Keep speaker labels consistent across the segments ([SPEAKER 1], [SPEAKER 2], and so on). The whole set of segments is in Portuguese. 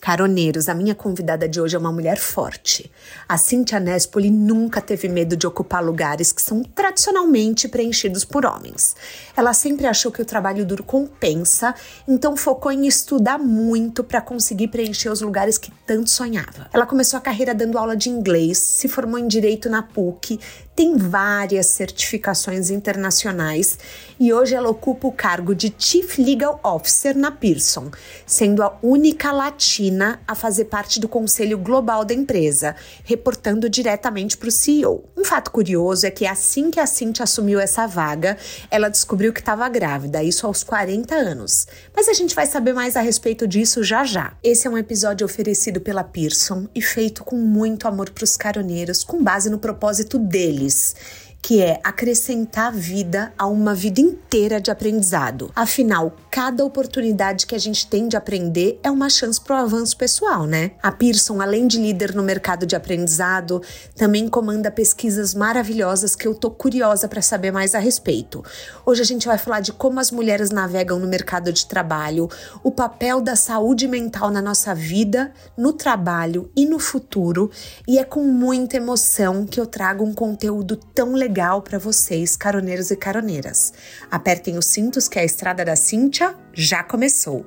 [SPEAKER 1] Caroneiros, a minha convidada de hoje é uma mulher forte. A Cynthia Nespoli nunca teve medo de ocupar lugares que são tradicionalmente preenchidos por homens. Ela sempre achou que o trabalho duro compensa, então focou em estudar muito para conseguir preencher os lugares que tanto sonhava. Ela começou a carreira dando aula de inglês, se formou em direito na PUC, tem várias certificações internacionais e hoje ela ocupa o cargo de Chief Legal Officer na Pearson, sendo a única latina a fazer parte do conselho global da empresa, reportando diretamente para o CEO. Um fato curioso é que assim que a Cintia assumiu essa vaga, ela descobriu que estava grávida, isso aos 40 anos. Mas a gente vai saber mais a respeito disso já já. Esse é um episódio oferecido pela Pearson e feito com muito amor para os caroneiros, com base no propósito deles que é acrescentar vida a uma vida inteira de aprendizado. Afinal, cada oportunidade que a gente tem de aprender é uma chance para o avanço pessoal, né? A Pearson, além de líder no mercado de aprendizado, também comanda pesquisas maravilhosas que eu tô curiosa para saber mais a respeito. Hoje a gente vai falar de como as mulheres navegam no mercado de trabalho, o papel da saúde mental na nossa vida, no trabalho e no futuro, e é com muita emoção que eu trago um conteúdo tão legal legal para vocês, caroneiros e caroneiras. Apertem os cintos que a estrada da Cíntia já começou.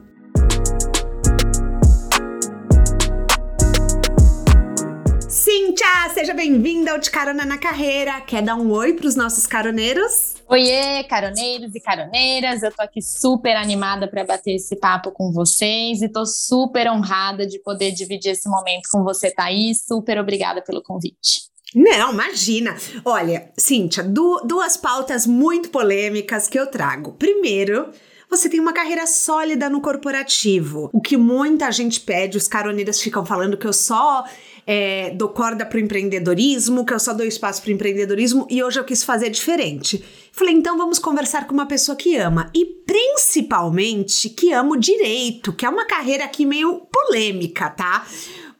[SPEAKER 1] Cíntia, seja bem-vinda ao De Carona na Carreira. Quer dar um oi para os nossos caroneiros?
[SPEAKER 2] Oiê, caroneiros e caroneiras. Eu tô aqui super animada para bater esse papo com vocês e tô super honrada de poder dividir esse momento com você, Thaís. Super obrigada pelo convite.
[SPEAKER 1] Não, imagina. Olha, Cíntia, du duas pautas muito polêmicas que eu trago. Primeiro, você tem uma carreira sólida no corporativo. O que muita gente pede, os caroneiros ficam falando que eu só é, dou corda pro empreendedorismo, que eu só dou espaço pro empreendedorismo e hoje eu quis fazer diferente. Falei, então vamos conversar com uma pessoa que ama e principalmente que ama o direito, que é uma carreira aqui meio polêmica, tá?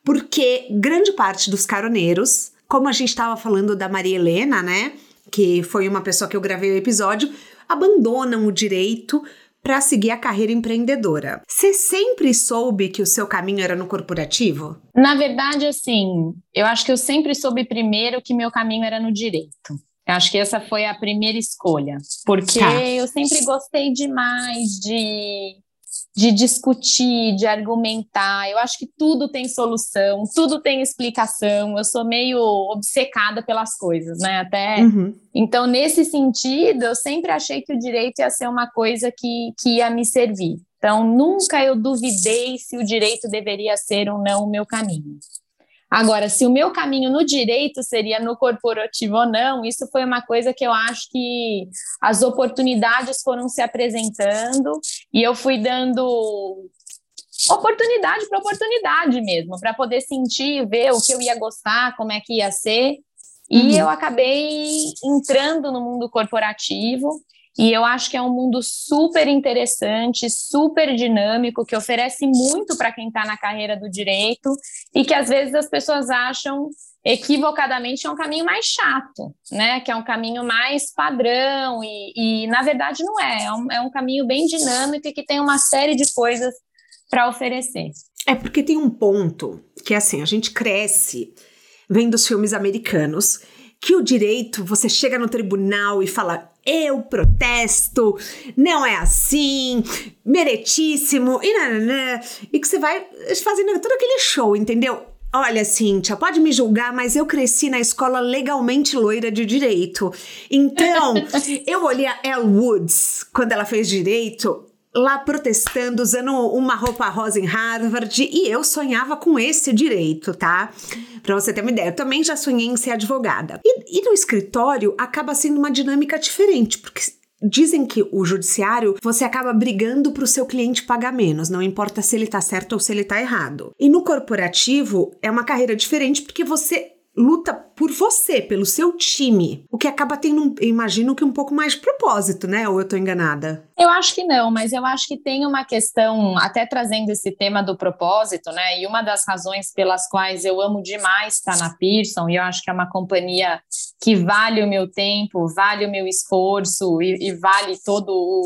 [SPEAKER 1] Porque grande parte dos caroneiros como a gente estava falando da Maria Helena, né? Que foi uma pessoa que eu gravei o episódio, abandonam o direito para seguir a carreira empreendedora. Você sempre soube que o seu caminho era no corporativo?
[SPEAKER 2] Na verdade, assim, eu acho que eu sempre soube primeiro que meu caminho era no direito. Eu acho que essa foi a primeira escolha, porque tá. eu sempre gostei demais de de discutir, de argumentar. Eu acho que tudo tem solução, tudo tem explicação. Eu sou meio obcecada pelas coisas, né? Até uhum. então nesse sentido, eu sempre achei que o direito ia ser uma coisa que, que ia me servir. Então nunca eu duvidei se o direito deveria ser ou não o meu caminho. Agora, se o meu caminho no direito seria no corporativo ou não, isso foi uma coisa que eu acho que as oportunidades foram se apresentando e eu fui dando oportunidade para oportunidade mesmo, para poder sentir, ver o que eu ia gostar, como é que ia ser. E uhum. eu acabei entrando no mundo corporativo e eu acho que é um mundo super interessante, super dinâmico, que oferece muito para quem está na carreira do direito e que às vezes as pessoas acham equivocadamente é um caminho mais chato, né? Que é um caminho mais padrão e, e na verdade não é. É um, é um caminho bem dinâmico e que tem uma série de coisas para oferecer.
[SPEAKER 1] É porque tem um ponto que assim, a gente cresce vendo os filmes americanos que o direito, você chega no tribunal e fala eu protesto, não é assim, meretíssimo, e, nananã, e que você vai fazendo todo aquele show, entendeu? Olha, Cíntia, pode me julgar, mas eu cresci na escola legalmente loira de direito. Então, eu olhei a Elle Woods quando ela fez direito lá protestando, usando uma roupa rosa em Harvard, e eu sonhava com esse direito, tá? Pra você ter uma ideia. Eu também já sonhei em ser advogada. E, e no escritório acaba sendo uma dinâmica diferente, porque Dizem que o judiciário você acaba brigando para o seu cliente pagar menos, não importa se ele está certo ou se ele está errado. E no corporativo é uma carreira diferente porque você luta por você, pelo seu time, o que acaba tendo, imagino que um pouco mais de propósito, né? Ou eu tô enganada?
[SPEAKER 2] Eu acho que não, mas eu acho que tem uma questão, até trazendo esse tema do propósito, né? E uma das razões pelas quais eu amo demais estar na Pearson, e eu acho que é uma companhia que vale o meu tempo, vale o meu esforço e, e vale todo o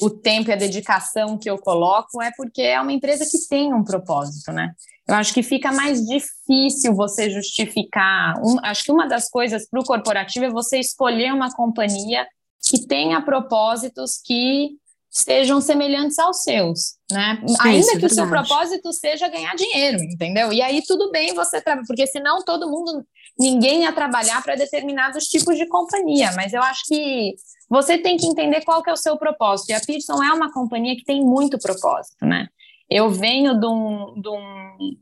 [SPEAKER 2] o tempo e a dedicação que eu coloco é porque é uma empresa que tem um propósito, né? Eu acho que fica mais difícil você justificar. Um, acho que uma das coisas para o corporativo é você escolher uma companhia que tenha propósitos que sejam semelhantes aos seus, né? Sim, Ainda é que o seu propósito seja ganhar dinheiro, entendeu? E aí tudo bem você trabalhar, porque senão todo mundo, ninguém ia trabalhar para determinados tipos de companhia. Mas eu acho que você tem que entender qual que é o seu propósito. E a Pearson é uma companhia que tem muito propósito, né? Eu venho de um, de um,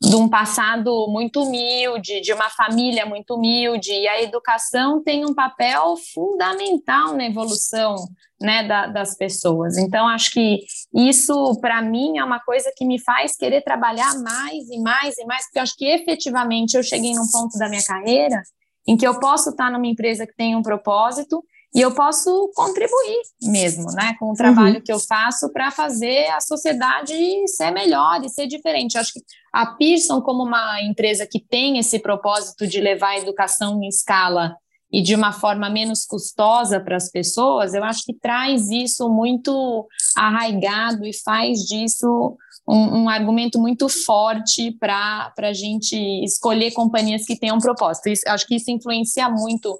[SPEAKER 2] de um passado muito humilde, de uma família muito humilde, e a educação tem um papel fundamental na evolução né, da, das pessoas. Então, acho que isso, para mim, é uma coisa que me faz querer trabalhar mais e mais e mais, porque acho que efetivamente eu cheguei num ponto da minha carreira em que eu posso estar numa empresa que tem um propósito e eu posso contribuir mesmo, né, com o trabalho uhum. que eu faço para fazer a sociedade ser melhor e ser diferente. Eu acho que a Pearson, como uma empresa que tem esse propósito de levar a educação em escala e de uma forma menos custosa para as pessoas, eu acho que traz isso muito arraigado e faz disso um, um argumento muito forte para a gente escolher companhias que tenham propósito. Isso, acho que isso influencia muito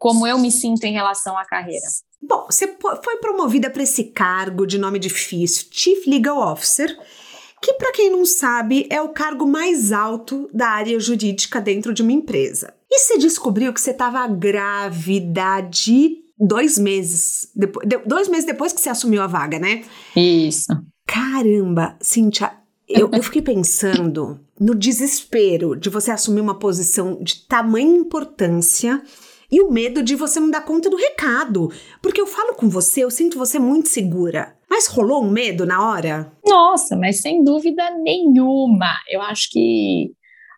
[SPEAKER 2] como eu me sinto em relação à carreira.
[SPEAKER 1] Bom, você foi promovida para esse cargo de nome difícil, Chief Legal Officer, que, para quem não sabe, é o cargo mais alto da área jurídica dentro de uma empresa. E você descobriu que você estava grávida de dois meses, depois, dois meses depois que você assumiu a vaga, né?
[SPEAKER 2] Isso.
[SPEAKER 1] Caramba, Cíntia, eu, eu fiquei pensando no desespero de você assumir uma posição de tamanha importância e o medo de você não dar conta do recado. Porque eu falo com você, eu sinto você muito segura. Mas rolou um medo na hora?
[SPEAKER 2] Nossa, mas sem dúvida nenhuma. Eu acho que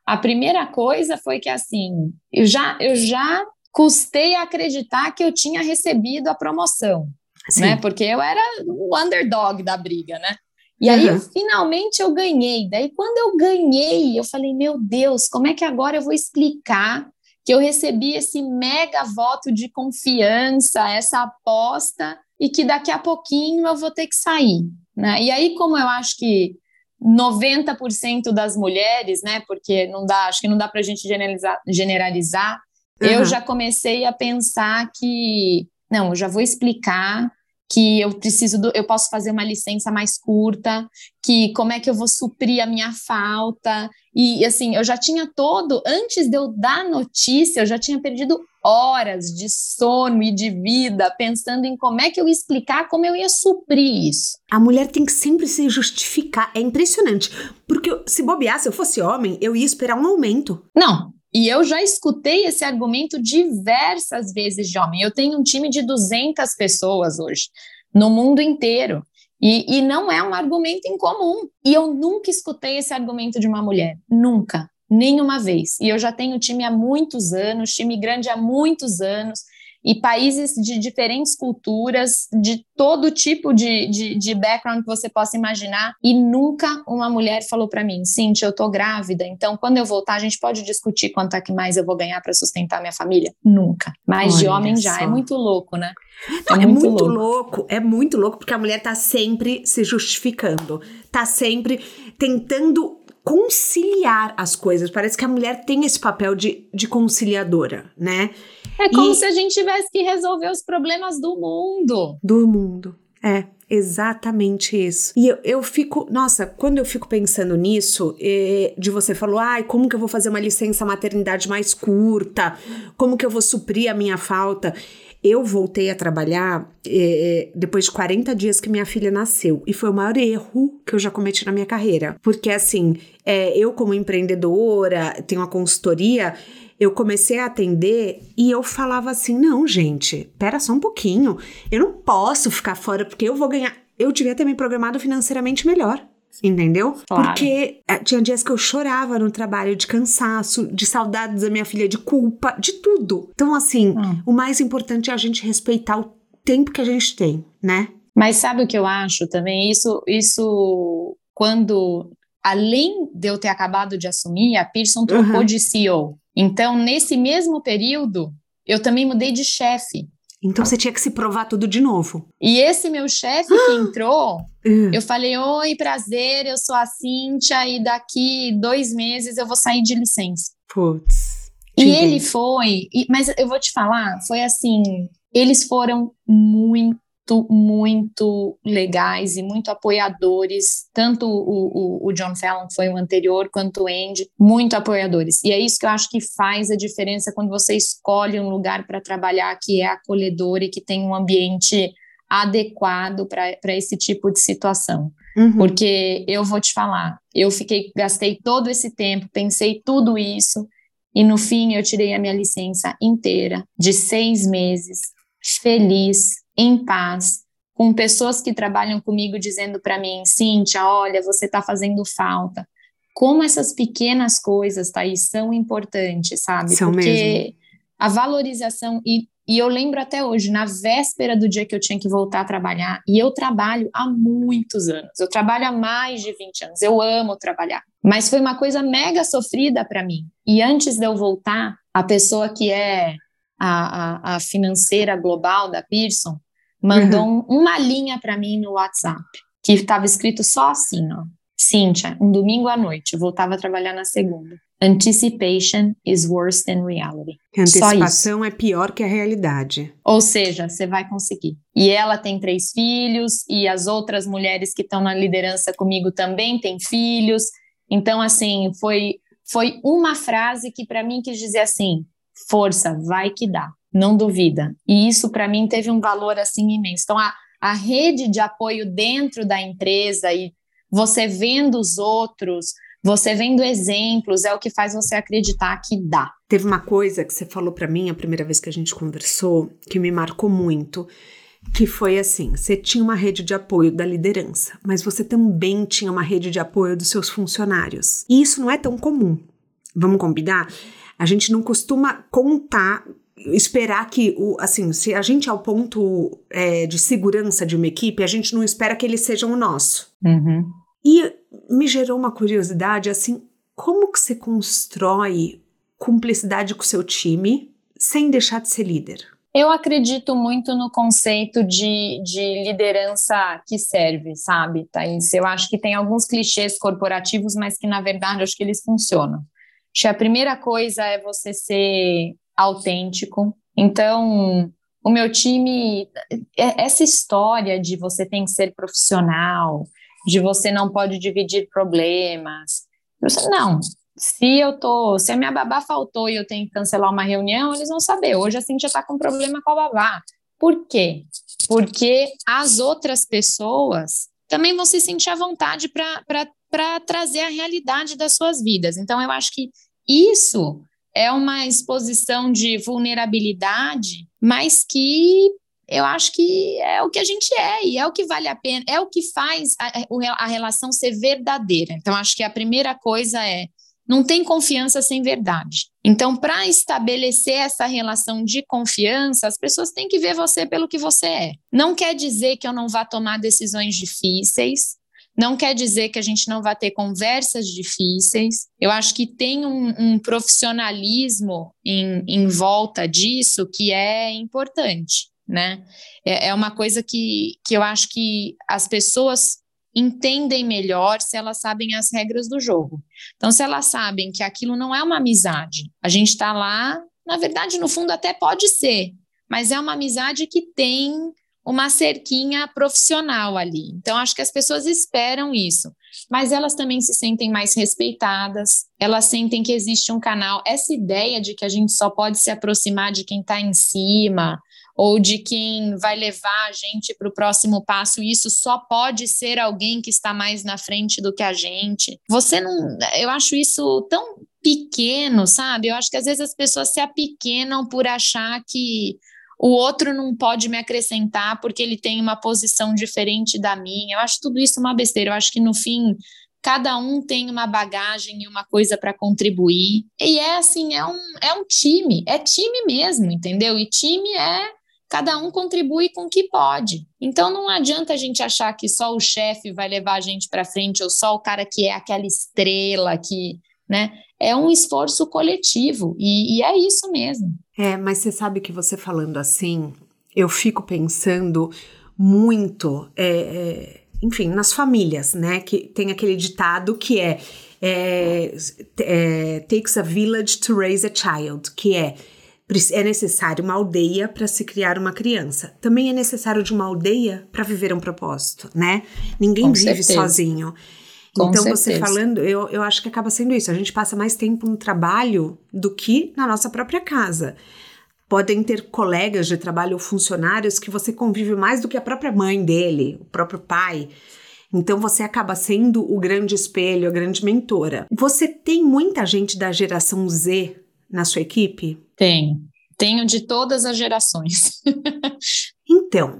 [SPEAKER 2] a primeira coisa foi que assim, eu já eu já custei a acreditar que eu tinha recebido a promoção, Sim. né? Porque eu era o underdog da briga, né? E aí, uhum. finalmente, eu ganhei. Daí, quando eu ganhei, eu falei, meu Deus, como é que agora eu vou explicar que eu recebi esse mega voto de confiança, essa aposta, e que daqui a pouquinho eu vou ter que sair. Né? E aí, como eu acho que 90% das mulheres, né? Porque não dá, acho que não dá para a gente generalizar, generalizar uhum. eu já comecei a pensar que não, eu já vou explicar que eu preciso do, eu posso fazer uma licença mais curta, que como é que eu vou suprir a minha falta. E assim, eu já tinha todo, antes de eu dar notícia, eu já tinha perdido horas de sono e de vida pensando em como é que eu ia explicar como eu ia suprir isso.
[SPEAKER 1] A mulher tem que sempre se justificar, é impressionante, porque se bobear, se eu fosse homem, eu ia esperar um aumento.
[SPEAKER 2] Não, e eu já escutei esse argumento diversas vezes de homem. Eu tenho um time de 200 pessoas hoje, no mundo inteiro. E, e não é um argumento incomum. E eu nunca escutei esse argumento de uma mulher. Nunca. Nenhuma vez. E eu já tenho time há muitos anos, time grande há muitos anos e países de diferentes culturas, de todo tipo de, de, de background que você possa imaginar, e nunca uma mulher falou para mim, Cintia, eu tô grávida, então quando eu voltar a gente pode discutir quanto é que mais eu vou ganhar para sustentar minha família? Nunca. Mas Olha de homem já, é muito louco, né?
[SPEAKER 1] Não, é, muito, é muito louco. louco. é muito louco, porque a mulher tá sempre se justificando, tá sempre tentando conciliar as coisas. Parece que a mulher tem esse papel de, de conciliadora, né?
[SPEAKER 2] É como e... se a gente tivesse que resolver os problemas do mundo.
[SPEAKER 1] Do mundo. É, exatamente isso. E eu, eu fico, nossa, quando eu fico pensando nisso, de você falou, ai, como que eu vou fazer uma licença maternidade mais curta? Como que eu vou suprir a minha falta? Eu voltei a trabalhar depois de 40 dias que minha filha nasceu. E foi o maior erro que eu já cometi na minha carreira. Porque, assim, é, eu, como empreendedora, tenho uma consultoria eu comecei a atender e eu falava assim: não, gente, pera só um pouquinho. Eu não posso ficar fora porque eu vou ganhar. Eu devia ter me programado financeiramente melhor. Entendeu?
[SPEAKER 2] Claro.
[SPEAKER 1] Porque eh, tinha dias que eu chorava no trabalho de cansaço, de saudades da minha filha, de culpa, de tudo. Então, assim,
[SPEAKER 2] Hum.
[SPEAKER 1] o mais importante é a gente respeitar o tempo que a gente tem, né?
[SPEAKER 2] Mas sabe o que eu acho também? Isso, isso quando, além de eu ter acabado de assumir, a Pearson trocou
[SPEAKER 1] Uhum.
[SPEAKER 2] de CEO. Então, nesse mesmo período, eu também mudei de chefe.
[SPEAKER 1] Então você tinha que se provar tudo de novo.
[SPEAKER 2] E esse meu chefe que entrou,
[SPEAKER 1] Uh,
[SPEAKER 2] eu falei: Oi, prazer, eu sou a Cíntia, e daqui dois meses eu vou sair de licença.
[SPEAKER 1] Putz.
[SPEAKER 2] E ele foi, e- mas eu vou te falar, foi assim, eles foram muito, muito legais e muito apoiadores, tanto o, o, o John Fallon, que foi o anterior, quanto o Andy, muito apoiadores. E é isso que eu acho que faz a diferença quando você escolhe um lugar para trabalhar que é acolhedor e que tem um ambiente adequado para esse tipo de situação.
[SPEAKER 1] Uhum.
[SPEAKER 2] Porque eu vou te falar, eu fiquei, gastei todo esse tempo, pensei tudo isso, e no fim eu tirei a minha licença inteira, de seis meses, feliz, em paz, com pessoas que trabalham comigo dizendo para mim, Cíntia, olha, você está fazendo falta. Como essas pequenas coisas, Thaís, são importantes, sabe?
[SPEAKER 1] São
[SPEAKER 2] Porque
[SPEAKER 1] mesmo.
[SPEAKER 2] a valorização, e, e eu lembro até hoje, na véspera do dia que eu tinha que voltar a trabalhar, e eu trabalho há muitos anos, eu trabalho há mais de 20 anos, eu amo trabalhar, mas foi uma coisa mega sofrida para mim. E antes de eu voltar, a pessoa que é a, a, a financeira global da Pearson mandou um- uma linha para mim no WhatsApp, que estava escrito só assim, ó. Cíntia, um domingo à noite, voltava a trabalhar na segunda. Anticipation is worse than reality.
[SPEAKER 1] Antecipação é pior que a realidade.
[SPEAKER 2] Ou seja, você vai conseguir. E ela tem três filhos, e as outras mulheres que estão na liderança comigo também têm filhos. Então, assim, foi, foi uma frase que para mim quis dizer assim: força, vai que dá, não duvida. E isso para mim teve um valor assim imenso. Então, a, a rede de apoio dentro da empresa e você vendo os outros, você vendo exemplos, é o que faz você acreditar que dá.
[SPEAKER 1] Teve uma coisa que você falou pra mim a primeira vez que a gente conversou que me marcou muito, que foi assim: você tinha uma rede de apoio da liderança, mas você também tinha uma rede de apoio dos seus funcionários. E isso não é tão comum. Vamos combinar? A gente não costuma contar, esperar que o, assim, se a gente é o ponto é, de segurança de uma equipe, a gente não espera que eles sejam o nosso. E me gerou uma curiosidade, assim, como que você constrói cumplicidade com o seu time sem deixar de ser líder?
[SPEAKER 2] Eu acredito muito no conceito de, de liderança que serve, sabe, Thaís? Eu acho que tem alguns clichês corporativos, mas que, na verdade, acho que eles funcionam. Acho que a primeira coisa é você ser autêntico. Então, o meu time, é- essa história de você tem que ser profissional, de você não pode dividir problemas. Não, se eu tô, se a minha babá faltou e eu tenho que cancelar uma reunião, eles vão saber. Hoje a Cintia tá com problema com a babá. Por quê? Porque as outras pessoas também vão se sentir à vontade para trazer a realidade das suas vidas. Então, eu acho que isso é uma exposição de vulnerabilidade, mas que eu acho que é o que a gente é e é o que vale a pena, é o que faz a, a relação ser verdadeira. Então, acho que a primeira coisa é não tem confiança sem verdade. Então, para estabelecer essa relação de confiança, as pessoas têm que ver você pelo que você é. Não quer dizer que eu não vá tomar decisões difíceis, não quer dizer que a gente não vai ter conversas difíceis. Eu acho que tem um, um profissionalismo em, em volta disso que é importante, né? É, é uma coisa que, que eu acho que as pessoas entendem melhor se elas sabem as regras do jogo. Então, se elas sabem que aquilo não é uma amizade, a gente está lá, na verdade, no fundo até pode ser, mas é uma amizade que tem uma cerquinha profissional ali. Então, acho que as pessoas esperam isso, mas elas também se sentem mais respeitadas, elas sentem que existe um canal. Essa ideia de que a gente só pode se aproximar de quem está em cima, ou de quem vai levar a gente para o próximo passo, isso só pode ser alguém que está mais na frente do que a gente. Você não. Eu acho isso tão pequeno, sabe? Eu acho que às vezes as pessoas se apequenam por achar que o outro não pode me acrescentar porque ele tem uma posição diferente da minha. Eu acho tudo isso uma besteira. Eu acho que no fim cada um tem uma bagagem e uma coisa para contribuir. E é assim, é um, é um time, é time mesmo, entendeu? E time é cada um contribui com o que pode. Então não adianta a gente achar que só o chefe vai levar a gente para frente ou só o cara que é aquela estrela que, né? É um esforço coletivo e, e é isso mesmo.
[SPEAKER 1] É, mas você sabe que você falando assim, eu fico pensando muito é, é enfim, nas famílias, né? Que tem aquele ditado que é, é, é takes a village to raise a child, que é é necessário uma aldeia para se criar uma criança. Também é necessário de uma aldeia para viver um propósito, né? Ninguém Com vive certeza. sozinho. Com então, certeza. você falando, eu, eu acho que acaba sendo isso. A gente passa mais tempo no trabalho do que na nossa própria casa. Podem ter colegas de trabalho ou funcionários que você convive mais do que a própria mãe dele, o próprio pai. Então você acaba sendo o grande espelho, a grande mentora. Você tem muita gente da geração Z na sua equipe?
[SPEAKER 2] Tenho. Tenho de todas as gerações.
[SPEAKER 1] então,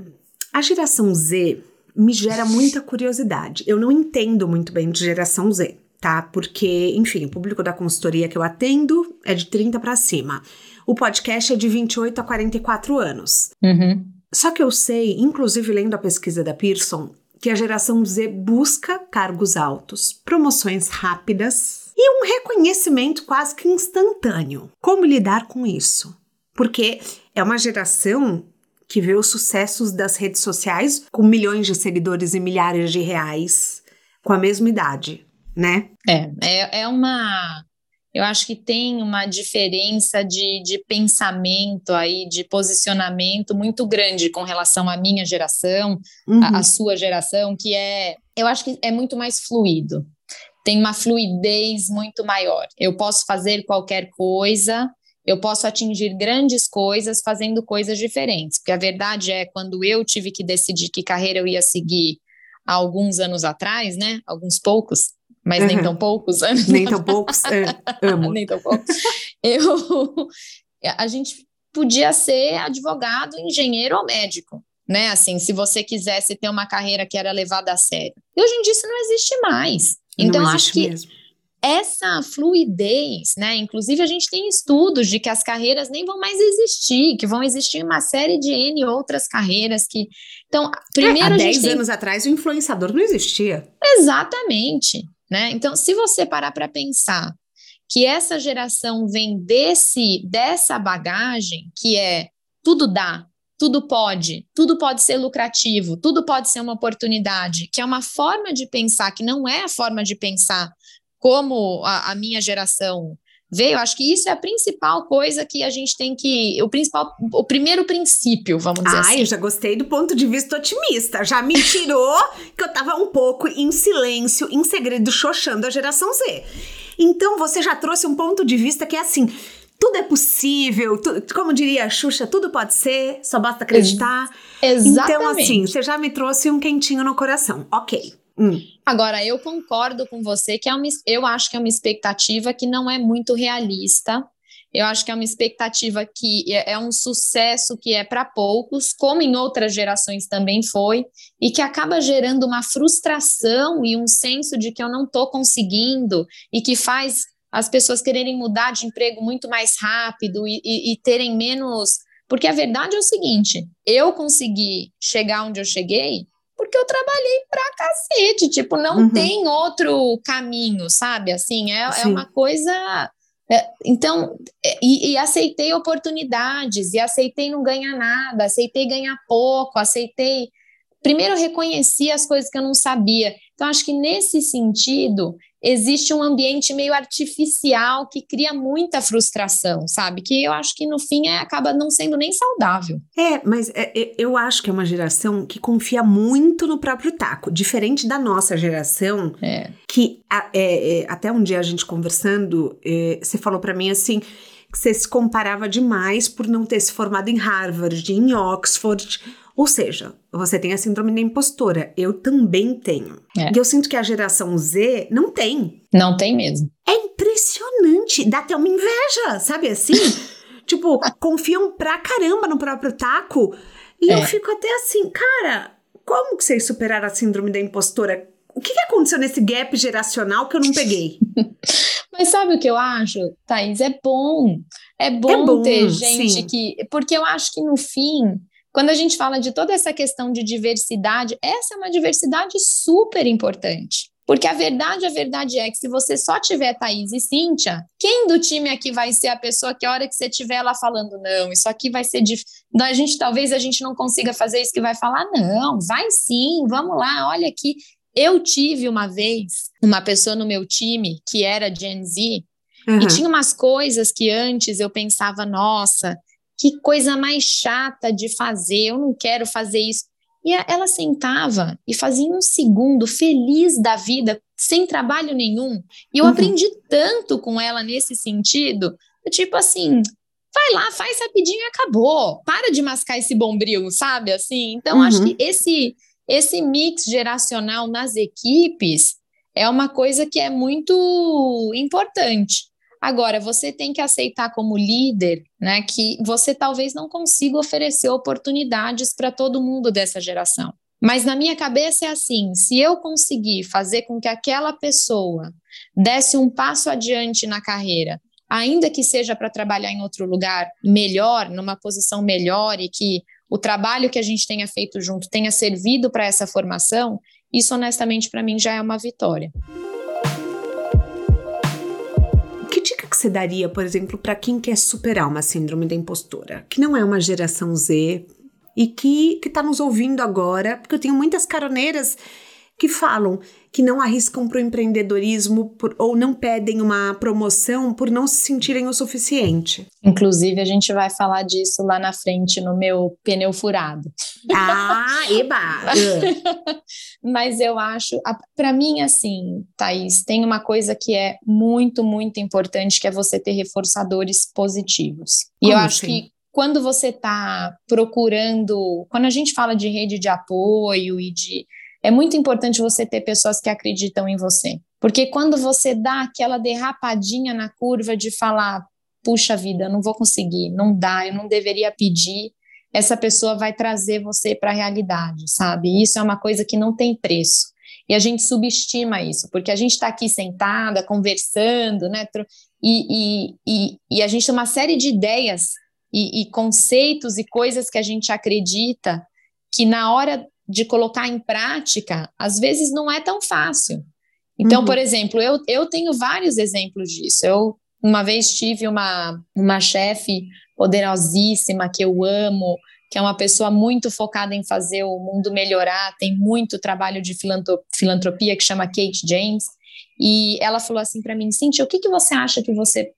[SPEAKER 1] a geração Z me gera muita curiosidade. Eu não entendo muito bem de geração Z, tá? Porque, enfim, o público da consultoria que eu atendo é de 30 para cima. O podcast é de 28 a 44 anos.
[SPEAKER 2] Uhum.
[SPEAKER 1] Só que eu sei, inclusive lendo a pesquisa da Pearson, que a geração Z busca cargos altos, promoções rápidas e um reconhecimento quase que instantâneo. Como lidar com isso? Porque é uma geração que vê os sucessos das redes sociais com milhões de seguidores e milhares de reais com a mesma idade, né?
[SPEAKER 2] É, é, é uma eu acho que tem uma diferença de, de pensamento aí, de posicionamento muito grande com relação à minha geração, uhum. à, sua geração, que é, eu acho que é muito mais fluido. Tem uma fluidez muito maior. Eu posso fazer qualquer coisa, eu posso atingir grandes coisas fazendo coisas diferentes. Porque a verdade é, quando eu tive que decidir que carreira eu ia seguir há alguns anos atrás, né? Alguns poucos, mas uhum. nem tão poucos anos.
[SPEAKER 1] Nem tão poucos, é, amo.
[SPEAKER 2] nem tão poucos. Eu, a gente podia ser advogado, engenheiro ou médico, né? Assim, se você quisesse ter uma carreira que era levada a sério. E hoje em dia isso não existe mais. Então, acho que mesmo. essa fluidez, né? Inclusive, a gente tem estudos de que as carreiras nem vão mais existir, que vão existir uma série de N outras carreiras que. Então, primeiro. É, há
[SPEAKER 1] 10 anos tem... atrás, o influenciador não existia.
[SPEAKER 2] Exatamente. Né? Então, se você parar para pensar que essa geração vem desse dessa bagagem que é tudo dá, tudo pode, tudo pode ser lucrativo, tudo pode ser uma oportunidade, que é uma forma de pensar que não é a forma de pensar como a, a minha geração veio, acho que isso é a principal coisa que a gente tem que. O principal, o primeiro princípio, vamos dizer
[SPEAKER 1] Ai,
[SPEAKER 2] assim.
[SPEAKER 1] eu já gostei do ponto de vista otimista. Já me tirou que eu tava um pouco em silêncio, em segredo, xoxando a geração Z. Então você já trouxe um ponto de vista que é assim. Tudo é possível, tu, como diria a Xuxa, tudo pode ser, só basta acreditar.
[SPEAKER 2] Exatamente.
[SPEAKER 1] Então, assim, você já me trouxe um quentinho no coração. Ok.
[SPEAKER 2] Hum. Agora, eu concordo com você que é uma, eu acho que é uma expectativa que não é muito realista. Eu acho que é uma expectativa que é, é um sucesso que é para poucos, como em outras gerações também foi, e que acaba gerando uma frustração e um senso de que eu não estou conseguindo, e que faz as pessoas quererem mudar de emprego muito mais rápido e, e, e terem menos. Porque a verdade é o seguinte: eu consegui chegar onde eu cheguei porque eu trabalhei pra cacete, tipo, não uhum. tem outro caminho, sabe? Assim, é, é uma coisa. É, então, é, e, e, aceitei oportunidades, e aceitei não ganhar nada, aceitei ganhar pouco, aceitei. Primeiro, reconheci as coisas que eu não sabia. Então, acho que nesse sentido, existe um ambiente meio artificial que cria muita frustração, sabe? Que eu acho que no fim é, acaba não sendo nem saudável.
[SPEAKER 1] É, mas é, é, eu acho que é uma geração que confia muito no próprio taco, diferente da nossa geração,
[SPEAKER 2] é.
[SPEAKER 1] que é, é, até um dia a gente conversando, é, você falou para mim assim que você se comparava demais por não ter se formado em Harvard, em Oxford ou seja, você tem a síndrome da impostora. Eu também tenho. É. E eu sinto que a geração Z não tem.
[SPEAKER 2] Não tem mesmo.
[SPEAKER 1] É impressionante. Dá até uma inveja, sabe assim? tipo, confiam pra caramba no próprio taco. E é. eu fico até assim, cara, como que vocês superaram a síndrome da impostora? O que, que aconteceu nesse gap geracional que eu não peguei?
[SPEAKER 2] Mas sabe o que eu acho, Thaís? É bom. É bom, é bom ter gente sim. que. Porque eu acho que no fim, quando a gente fala de toda essa questão de diversidade, essa é uma diversidade super importante. Porque a verdade, a verdade é que se você só tiver Thaís e Cíntia, quem do time aqui vai ser a pessoa que a hora que você tiver lá falando, não, isso aqui vai ser difícil. A gente talvez a gente não consiga fazer isso que vai falar, não, vai sim, vamos lá, olha aqui. Eu tive uma vez uma pessoa no meu time que era Gen Z uhum. e tinha umas coisas que antes eu pensava, nossa, que coisa mais chata de fazer, eu não quero fazer isso. E ela sentava e fazia um segundo feliz da vida, sem trabalho nenhum. E eu uhum. aprendi tanto com ela nesse sentido, tipo assim, vai lá, faz rapidinho e acabou. Para de mascar esse bombril, sabe? Assim, então uhum. acho que esse esse mix geracional nas equipes é uma coisa que é muito importante. Agora, você tem que aceitar como líder, né, que você talvez não consiga oferecer oportunidades para todo mundo dessa geração. Mas na minha cabeça é assim: se eu conseguir fazer com que aquela pessoa desse um passo adiante na carreira, ainda que seja para trabalhar em outro lugar melhor, numa posição melhor e que o trabalho que a gente tenha feito junto tenha servido para essa formação, isso honestamente para mim já é uma vitória.
[SPEAKER 1] Dica que você daria, por exemplo, para quem quer superar uma síndrome da impostora, que não é uma geração Z e que está nos ouvindo agora, porque eu tenho muitas caroneiras que falam que não arriscam para o empreendedorismo por, ou não pedem uma promoção por não se sentirem o suficiente.
[SPEAKER 2] Inclusive, a gente vai falar disso lá na frente no meu pneu furado.
[SPEAKER 1] Ah, eba!
[SPEAKER 2] Mas eu acho, para mim, assim, Thaís, tem uma coisa que é muito, muito importante, que é você ter reforçadores positivos. E Como eu acho assim? que quando você está procurando, quando a gente fala de rede de apoio e de é muito importante você ter pessoas que acreditam em você. Porque quando você dá aquela derrapadinha na curva de falar, puxa vida, não vou conseguir, não dá, eu não deveria pedir, essa pessoa vai trazer você para a realidade, sabe? Isso é uma coisa que não tem preço. E a gente subestima isso, porque a gente está aqui sentada, conversando, né? E, e, e, e, a gente tem uma série de ideias e, e conceitos e coisas que a gente acredita que na hora de colocar em prática, às vezes não é tão fácil. Então, uhum. por exemplo, eu, eu tenho vários exemplos disso. Eu, uma vez, tive uma, uma chefe poderosíssima que eu amo, que é uma pessoa muito focada em fazer o mundo melhorar, tem muito trabalho de filantropia que chama Kate James. E ela falou assim para mim, Cintia, o que, que você acha que você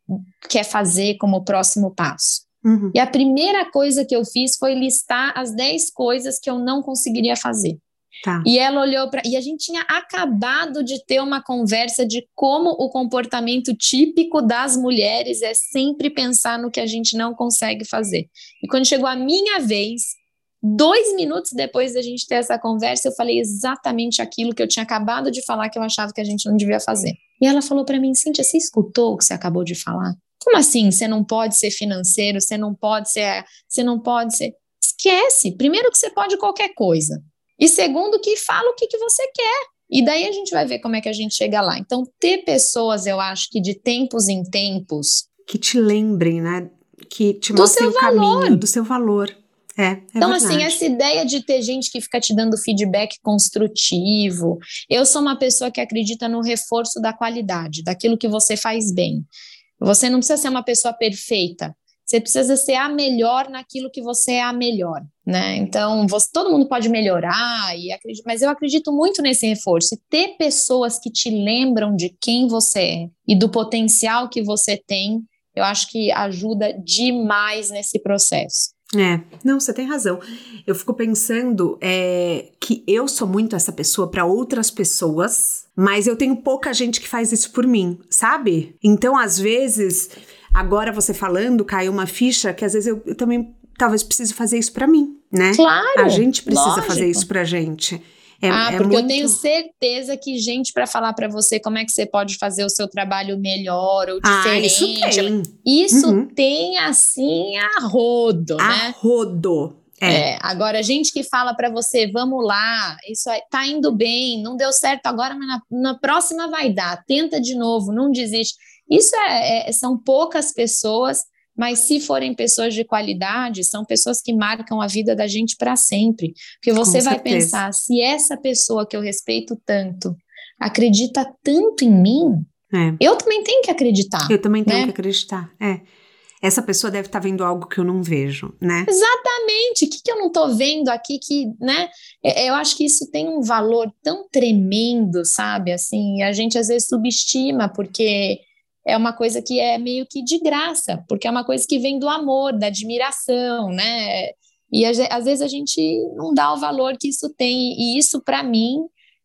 [SPEAKER 2] quer fazer como próximo passo? Uhum. E a primeira coisa que eu fiz foi listar as 10 coisas que eu não conseguiria fazer. Tá. E ela olhou para. E a gente tinha acabado de ter uma conversa de como o comportamento típico das mulheres é sempre pensar no que a gente não consegue fazer. E quando chegou a minha vez, dois minutos depois da gente ter essa conversa, eu falei exatamente aquilo que eu tinha acabado de falar que eu achava que a gente não devia fazer. E ela falou para mim: Cíntia, você escutou o que você acabou de falar? Como assim? Você não pode ser financeiro, você não pode ser, você não pode ser. Esquece. Primeiro que você pode qualquer coisa. E segundo que fala o que, que você quer. E daí a gente vai ver como é que a gente chega lá. Então, ter pessoas, eu acho que de tempos em tempos.
[SPEAKER 1] Que te lembrem, né? Que te mostrem o valor. caminho do seu valor. É, é
[SPEAKER 2] então, assim, verdade. assim, essa ideia de ter gente que fica te dando feedback construtivo. Eu sou uma pessoa que acredita no reforço da qualidade, daquilo que você faz bem. Você não precisa ser uma pessoa perfeita. Você precisa ser a melhor naquilo que você é a melhor, né? Então, você, todo mundo pode melhorar, e mas eu acredito muito nesse reforço. Ter pessoas que te lembram de quem você é e do potencial que você tem, eu acho que ajuda demais nesse processo.
[SPEAKER 1] É, não, você tem razão. Eu fico pensando é, que eu sou muito essa pessoa para outras pessoas, mas eu tenho pouca gente que faz isso por mim, sabe? Então, às vezes, agora você falando, caiu uma ficha que às vezes eu, eu também talvez precise fazer isso para mim, né?
[SPEAKER 2] Claro.
[SPEAKER 1] A gente precisa lógico. fazer isso pra gente.
[SPEAKER 2] É, ah, é porque muito... eu tenho certeza que gente para falar para você como é que você pode fazer o seu trabalho melhor ou diferente. Ah, isso tem. Isso uhum. tem assim a rodo, a
[SPEAKER 1] né? A rodo.
[SPEAKER 2] É. é. agora, gente que fala para você, vamos lá, isso aí, tá indo bem, não deu certo agora, mas na, na próxima vai dar, tenta de novo, não desiste. Isso é, é, são poucas pessoas, mas se forem pessoas de qualidade, são pessoas que marcam a vida da gente para sempre. Porque você vai pensar, se essa pessoa que eu respeito tanto acredita tanto em mim, é. eu também tenho que acreditar.
[SPEAKER 1] Eu também tenho né? que acreditar. É essa pessoa deve estar tá vendo algo que eu não vejo, né?
[SPEAKER 2] Exatamente. O que, que eu não estou vendo aqui que, né? É, eu acho que isso tem um valor tão tremendo, sabe? Assim, a gente às vezes subestima porque é uma coisa que é meio que de graça, porque é uma coisa que vem do amor, da admiração, né? E às vezes a gente não dá o valor que isso tem, e isso para mim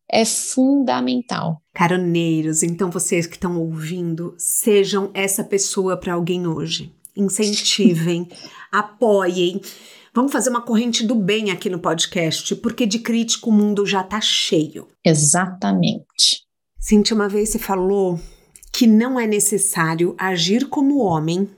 [SPEAKER 2] é fundamental.
[SPEAKER 1] Caroneiros, então vocês que estão ouvindo, sejam essa pessoa para alguém hoje incentivem, apoiem. Vamos fazer uma corrente do bem aqui no podcast, porque de crítico o mundo já tá cheio.
[SPEAKER 2] Exatamente.
[SPEAKER 1] Cintia, uma vez você falou que não é necessário agir como homem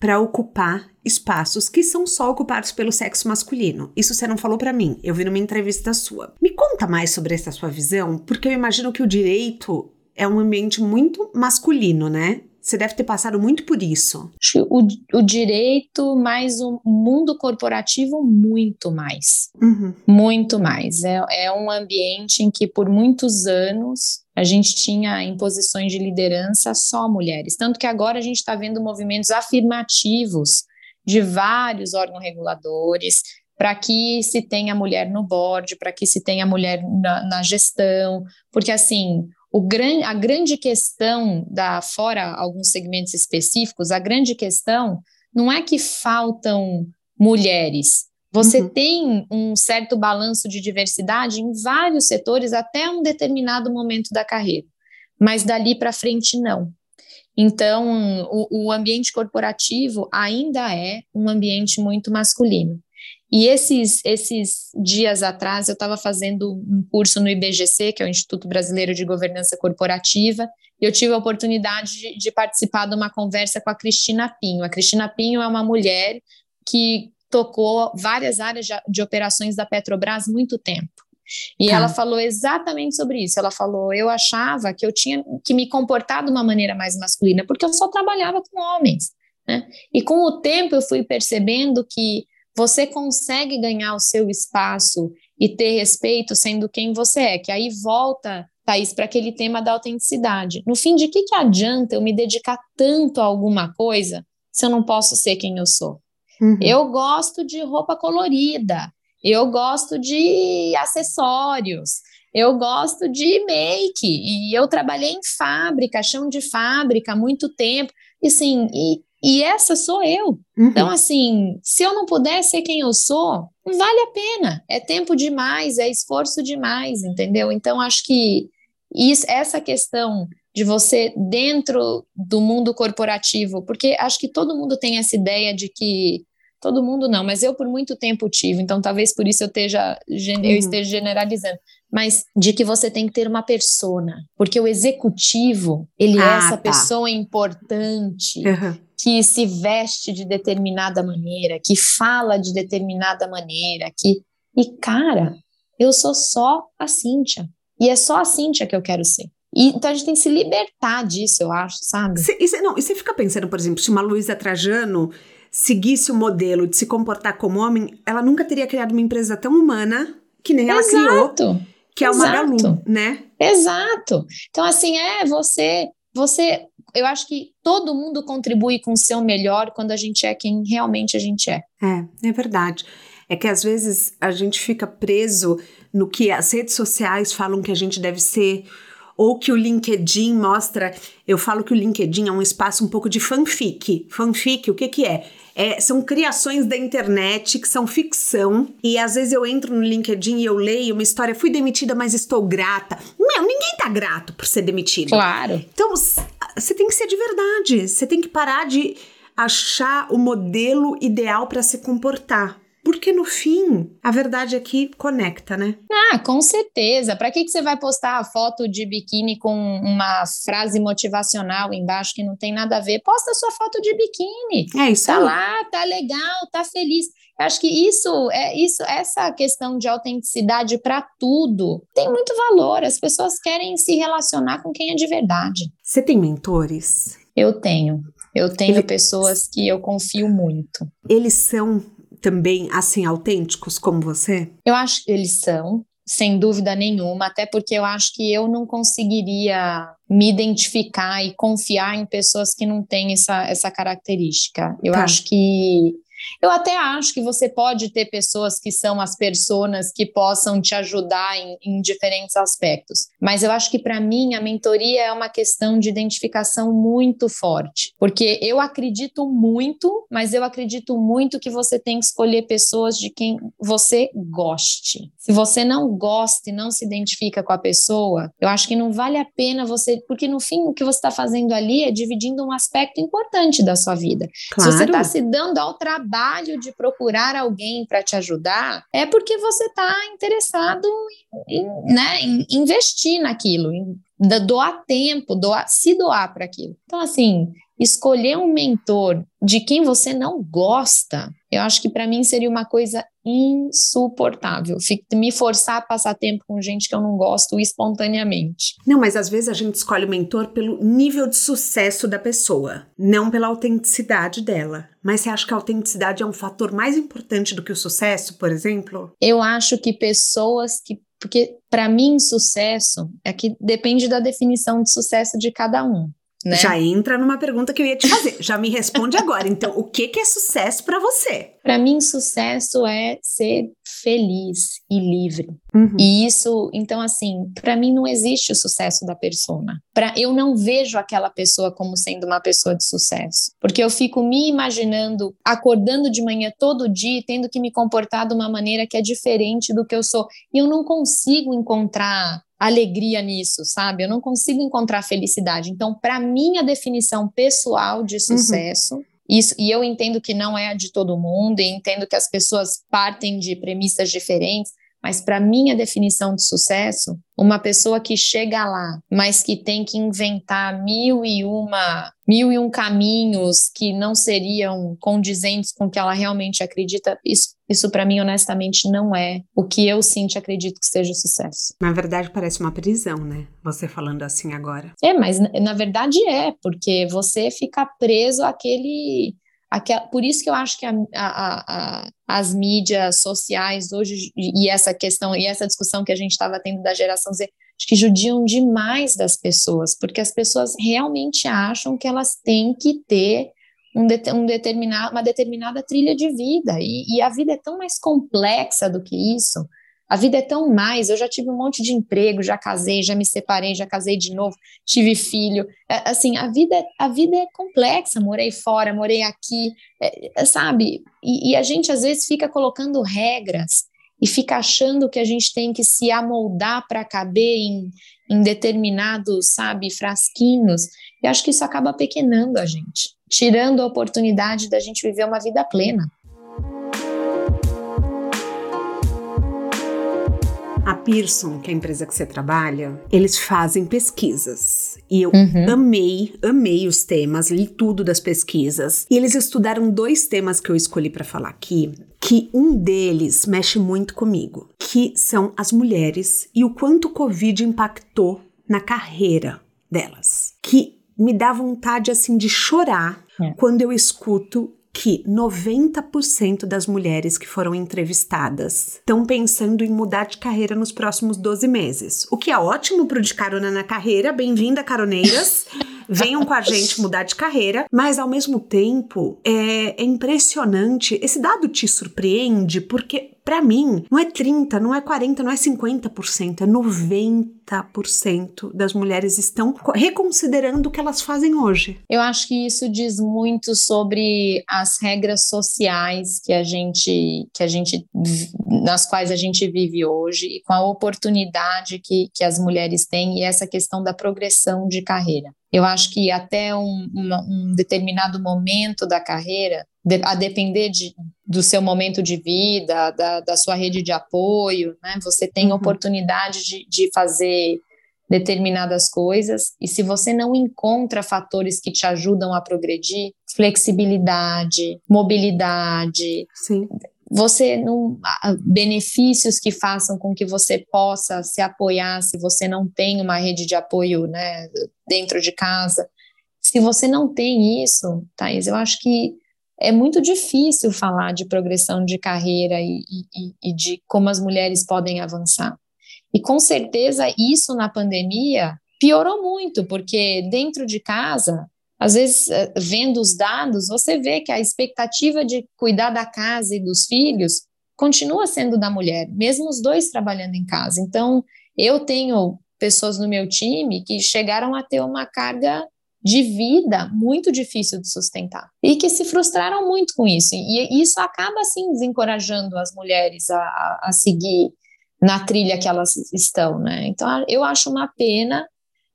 [SPEAKER 1] para ocupar espaços que são só ocupados pelo sexo masculino. Isso você não falou para mim, eu vi numa entrevista sua. Me conta mais sobre essa sua visão, porque eu imagino que o direito é um ambiente muito masculino, né? Você deve ter passado muito por isso.
[SPEAKER 2] O, o direito, mais o mundo corporativo, muito mais. Uhum. Muito mais. É, é um ambiente em que, por muitos anos, a gente tinha em posições de liderança só mulheres. Tanto que agora a gente está vendo movimentos afirmativos de vários órgãos reguladores para que se tenha mulher no board, para que se tenha mulher na, na gestão, porque assim gran, a grande questão da fora alguns segmentos específicos, a grande questão não é que faltam mulheres. Você uhum. tem um certo balanço de diversidade em vários setores até um determinado momento da carreira, mas dali para frente não. Então, o, o ambiente corporativo ainda é um ambiente muito masculino. E esses, esses dias atrás eu estava fazendo um curso no IBGC, que é o Instituto Brasileiro de Governança Corporativa, e eu tive a oportunidade de, de participar de uma conversa com a Cristina Pinho. A Cristina Pinho é uma mulher que tocou várias áreas de, de operações da Petrobras muito tempo. E tá. ela falou exatamente sobre isso. Ela falou: eu achava que eu tinha que me comportar de uma maneira mais masculina, porque eu só trabalhava com homens. Né? E com o tempo eu fui percebendo que você consegue ganhar o seu espaço e ter respeito sendo quem você é, que aí volta, Thaís, para aquele tema da autenticidade. No fim, de que, que adianta eu me dedicar tanto a alguma coisa se eu não posso ser quem eu sou? Uhum. Eu gosto de roupa colorida, eu gosto de acessórios, eu gosto de make, e eu trabalhei em fábrica, chão de fábrica há muito tempo, e sim, e e essa sou eu. Uhum. Então, assim, se eu não puder ser quem eu sou, não vale a pena. É tempo demais, é esforço demais, entendeu? Então, acho que isso, essa questão de você dentro do mundo corporativo, porque acho que todo mundo tem essa ideia de que todo mundo não, mas eu por muito tempo tive, então talvez por isso eu esteja, uhum. eu esteja generalizando mas de que você tem que ter uma persona, porque o executivo, ele é ah, é essa tá. pessoa importante uhum. que se veste de determinada maneira, que fala de determinada maneira, que e cara, eu sou só a Cíntia, e é só a Cíntia que eu quero ser. E, então a gente tem que se libertar disso, eu acho, sabe?
[SPEAKER 1] Cê, e cê, não, e você fica pensando, por exemplo, se uma Luísa Trajano seguisse o modelo de se comportar como homem, ela nunca teria criado uma empresa tão humana que nem ela Exato. criou que é o Magalu, né?
[SPEAKER 2] Exato. Então, assim, é você, você, eu acho que todo mundo contribui com o seu melhor quando a gente é quem realmente a gente é.
[SPEAKER 1] É, é verdade. É que às vezes a gente fica preso no que as redes sociais falam que a gente deve ser ou que o LinkedIn mostra. Eu falo que o LinkedIn é um espaço um pouco de fanfic. Fanfic, o que que é? é são criações da internet que são ficção e às vezes eu entro no LinkedIn e eu leio uma história, fui demitida, mas estou grata. Meu, ninguém tá grato por ser demitido.
[SPEAKER 2] Claro.
[SPEAKER 1] Então, você tem que ser de verdade. Você tem que parar de achar o modelo ideal para se comportar. Porque no fim, a verdade aqui conecta, né?
[SPEAKER 2] Ah, com certeza. Para que, que você vai postar a foto de biquíni com uma frase motivacional embaixo que não tem nada a ver? Posta sua foto de biquíni.
[SPEAKER 1] É isso.
[SPEAKER 2] Tá
[SPEAKER 1] aí.
[SPEAKER 2] lá, tá legal, tá feliz. Acho que isso é isso, essa questão de autenticidade para tudo tem muito valor. As pessoas querem se relacionar com quem é de verdade.
[SPEAKER 1] Você tem mentores?
[SPEAKER 2] Eu tenho. Eu tenho Ele... pessoas que eu confio muito.
[SPEAKER 1] Eles são também assim autênticos como você?
[SPEAKER 2] Eu acho que eles são, sem dúvida nenhuma, até porque eu acho que eu não conseguiria me identificar e confiar em pessoas que não têm essa, essa característica. Eu tá. acho que eu até acho que você pode ter pessoas que são as personas que possam te ajudar em, em diferentes aspectos, mas eu acho que para mim a mentoria é uma questão de identificação muito forte, porque eu acredito muito, mas eu acredito muito que você tem que escolher pessoas de quem você goste. Se você não gosta e não se identifica com a pessoa, eu acho que não vale a pena você, porque no fim o que você está fazendo ali é dividindo um aspecto importante da sua vida. Claro. Se você está se dando ao trabalho trabalho de procurar alguém para te ajudar, é porque você está interessado em, né, em investir naquilo, em doar tempo, doar, se doar para aquilo. Então, assim, escolher um mentor de quem você não gosta, eu acho que para mim seria uma coisa insuportável. Me forçar a passar tempo com gente que eu não gosto espontaneamente.
[SPEAKER 1] Não, mas às vezes a gente escolhe o mentor pelo nível de sucesso da pessoa, não pela autenticidade dela. Mas você acha que a autenticidade é um fator mais importante do que o sucesso, por exemplo?
[SPEAKER 2] Eu acho que pessoas que porque para mim sucesso é que depende da definição de sucesso de cada um. Né?
[SPEAKER 1] Já entra numa pergunta que eu ia te fazer. Já me responde agora. Então, o que, que é sucesso para você?
[SPEAKER 2] Para mim, sucesso é ser feliz e livre. Uhum. E isso, então, assim, para mim não existe o sucesso da persona. Para eu não vejo aquela pessoa como sendo uma pessoa de sucesso, porque eu fico me imaginando acordando de manhã todo dia, tendo que me comportar de uma maneira que é diferente do que eu sou. E eu não consigo encontrar alegria nisso, sabe? Eu não consigo encontrar felicidade. Então, para mim, a definição pessoal de uhum. sucesso, uhum. isso, e eu entendo que não é a de todo mundo, e entendo que as pessoas partem de premissas diferentes, mas para minha definição de sucesso, uma pessoa que chega lá, mas que tem que inventar mil e uma, mil e um caminhos que não seriam condizentes com o que ela realmente acredita, isso, isso para mim honestamente não é o que eu sinto e acredito que seja sucesso.
[SPEAKER 1] Na verdade parece uma prisão, né? Você falando assim agora.
[SPEAKER 2] É, mas na verdade é, porque você fica preso àquele Aquela, por isso que eu acho que a, a, a, as mídias sociais hoje e essa questão e essa discussão que a gente estava tendo da geração Z, acho que judiam demais das pessoas, porque as pessoas realmente acham que elas têm que ter um, um determinado, uma determinada trilha de vida, e, e a vida é tão mais complexa do que isso. A vida é tão mais. Eu já tive um monte de emprego, já casei, já me separei, já casei de novo, tive filho. É, assim, a vida, é, a vida é complexa. Morei fora, morei aqui, é, é, sabe? E, e a gente às vezes fica colocando regras e fica achando que a gente tem que se amoldar para caber em, em determinados, sabe, frasquinhos. E acho que isso acaba pequenando a gente, tirando a oportunidade da gente viver uma vida plena.
[SPEAKER 1] A Pearson, que é a empresa que você trabalha, eles fazem pesquisas. E eu uhum. amei, amei os temas, li tudo das pesquisas. E eles estudaram dois temas que eu escolhi para falar aqui, que um deles mexe muito comigo, que são as mulheres e o quanto o Covid impactou na carreira delas. Que me dá vontade assim de chorar é. quando eu escuto que 90% das mulheres que foram entrevistadas estão pensando em mudar de carreira nos próximos 12 meses. O que é ótimo pro de carona na carreira. Bem-vinda, caroneiras. Venham com a gente mudar de carreira, mas ao mesmo tempo é, é impressionante. Esse dado te surpreende porque para mim, não é 30, não é 40, não é 50%, é 90% das mulheres estão reconsiderando o que elas fazem hoje.
[SPEAKER 2] Eu acho que isso diz muito sobre as regras sociais que a gente que a gente nas quais a gente vive hoje e com a oportunidade que, que as mulheres têm e essa questão da progressão de carreira. Eu acho que até um, um determinado momento da carreira, a depender de, do seu momento de vida, da, da sua rede de apoio, né? Você tem uhum. oportunidade de, de fazer determinadas coisas, e se você não encontra fatores que te ajudam a progredir, flexibilidade, mobilidade,
[SPEAKER 1] Sim.
[SPEAKER 2] Você não benefícios que façam com que você possa se apoiar se você não tem uma rede de apoio, né, dentro de casa. Se você não tem isso, Thais, eu acho que é muito difícil falar de progressão de carreira e, e, e de como as mulheres podem avançar. E com certeza isso na pandemia piorou muito, porque dentro de casa, às vezes, eh, vendo os dados, você vê que a expectativa de cuidar da casa e dos filhos continua sendo da mulher, mesmo os dois trabalhando em casa. Então, eu tenho pessoas no meu time que chegaram a ter uma carga de vida muito difícil de sustentar e que se frustraram muito com isso. E isso acaba, assim, desencorajando as mulheres a, a, seguir na trilha que elas estão, né? Então, eu acho uma pena,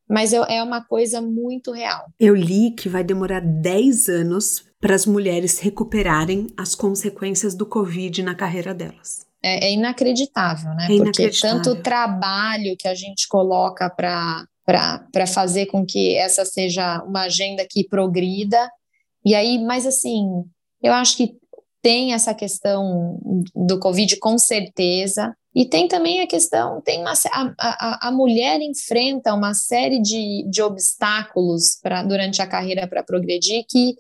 [SPEAKER 2] mas eu, é uma coisa muito real.
[SPEAKER 1] Eu li que vai demorar 10 anos para as mulheres recuperarem as consequências do Covid na carreira delas.
[SPEAKER 2] É, é inacreditável, né? É Porque tanto trabalho que a gente coloca para para fazer com que essa seja uma agenda que progrida. E aí, mas assim, eu acho que tem essa questão do Covid com certeza, e tem também a questão, tem uma, a, a, a mulher enfrenta uma série de, de obstáculos pra, durante a carreira para progredir que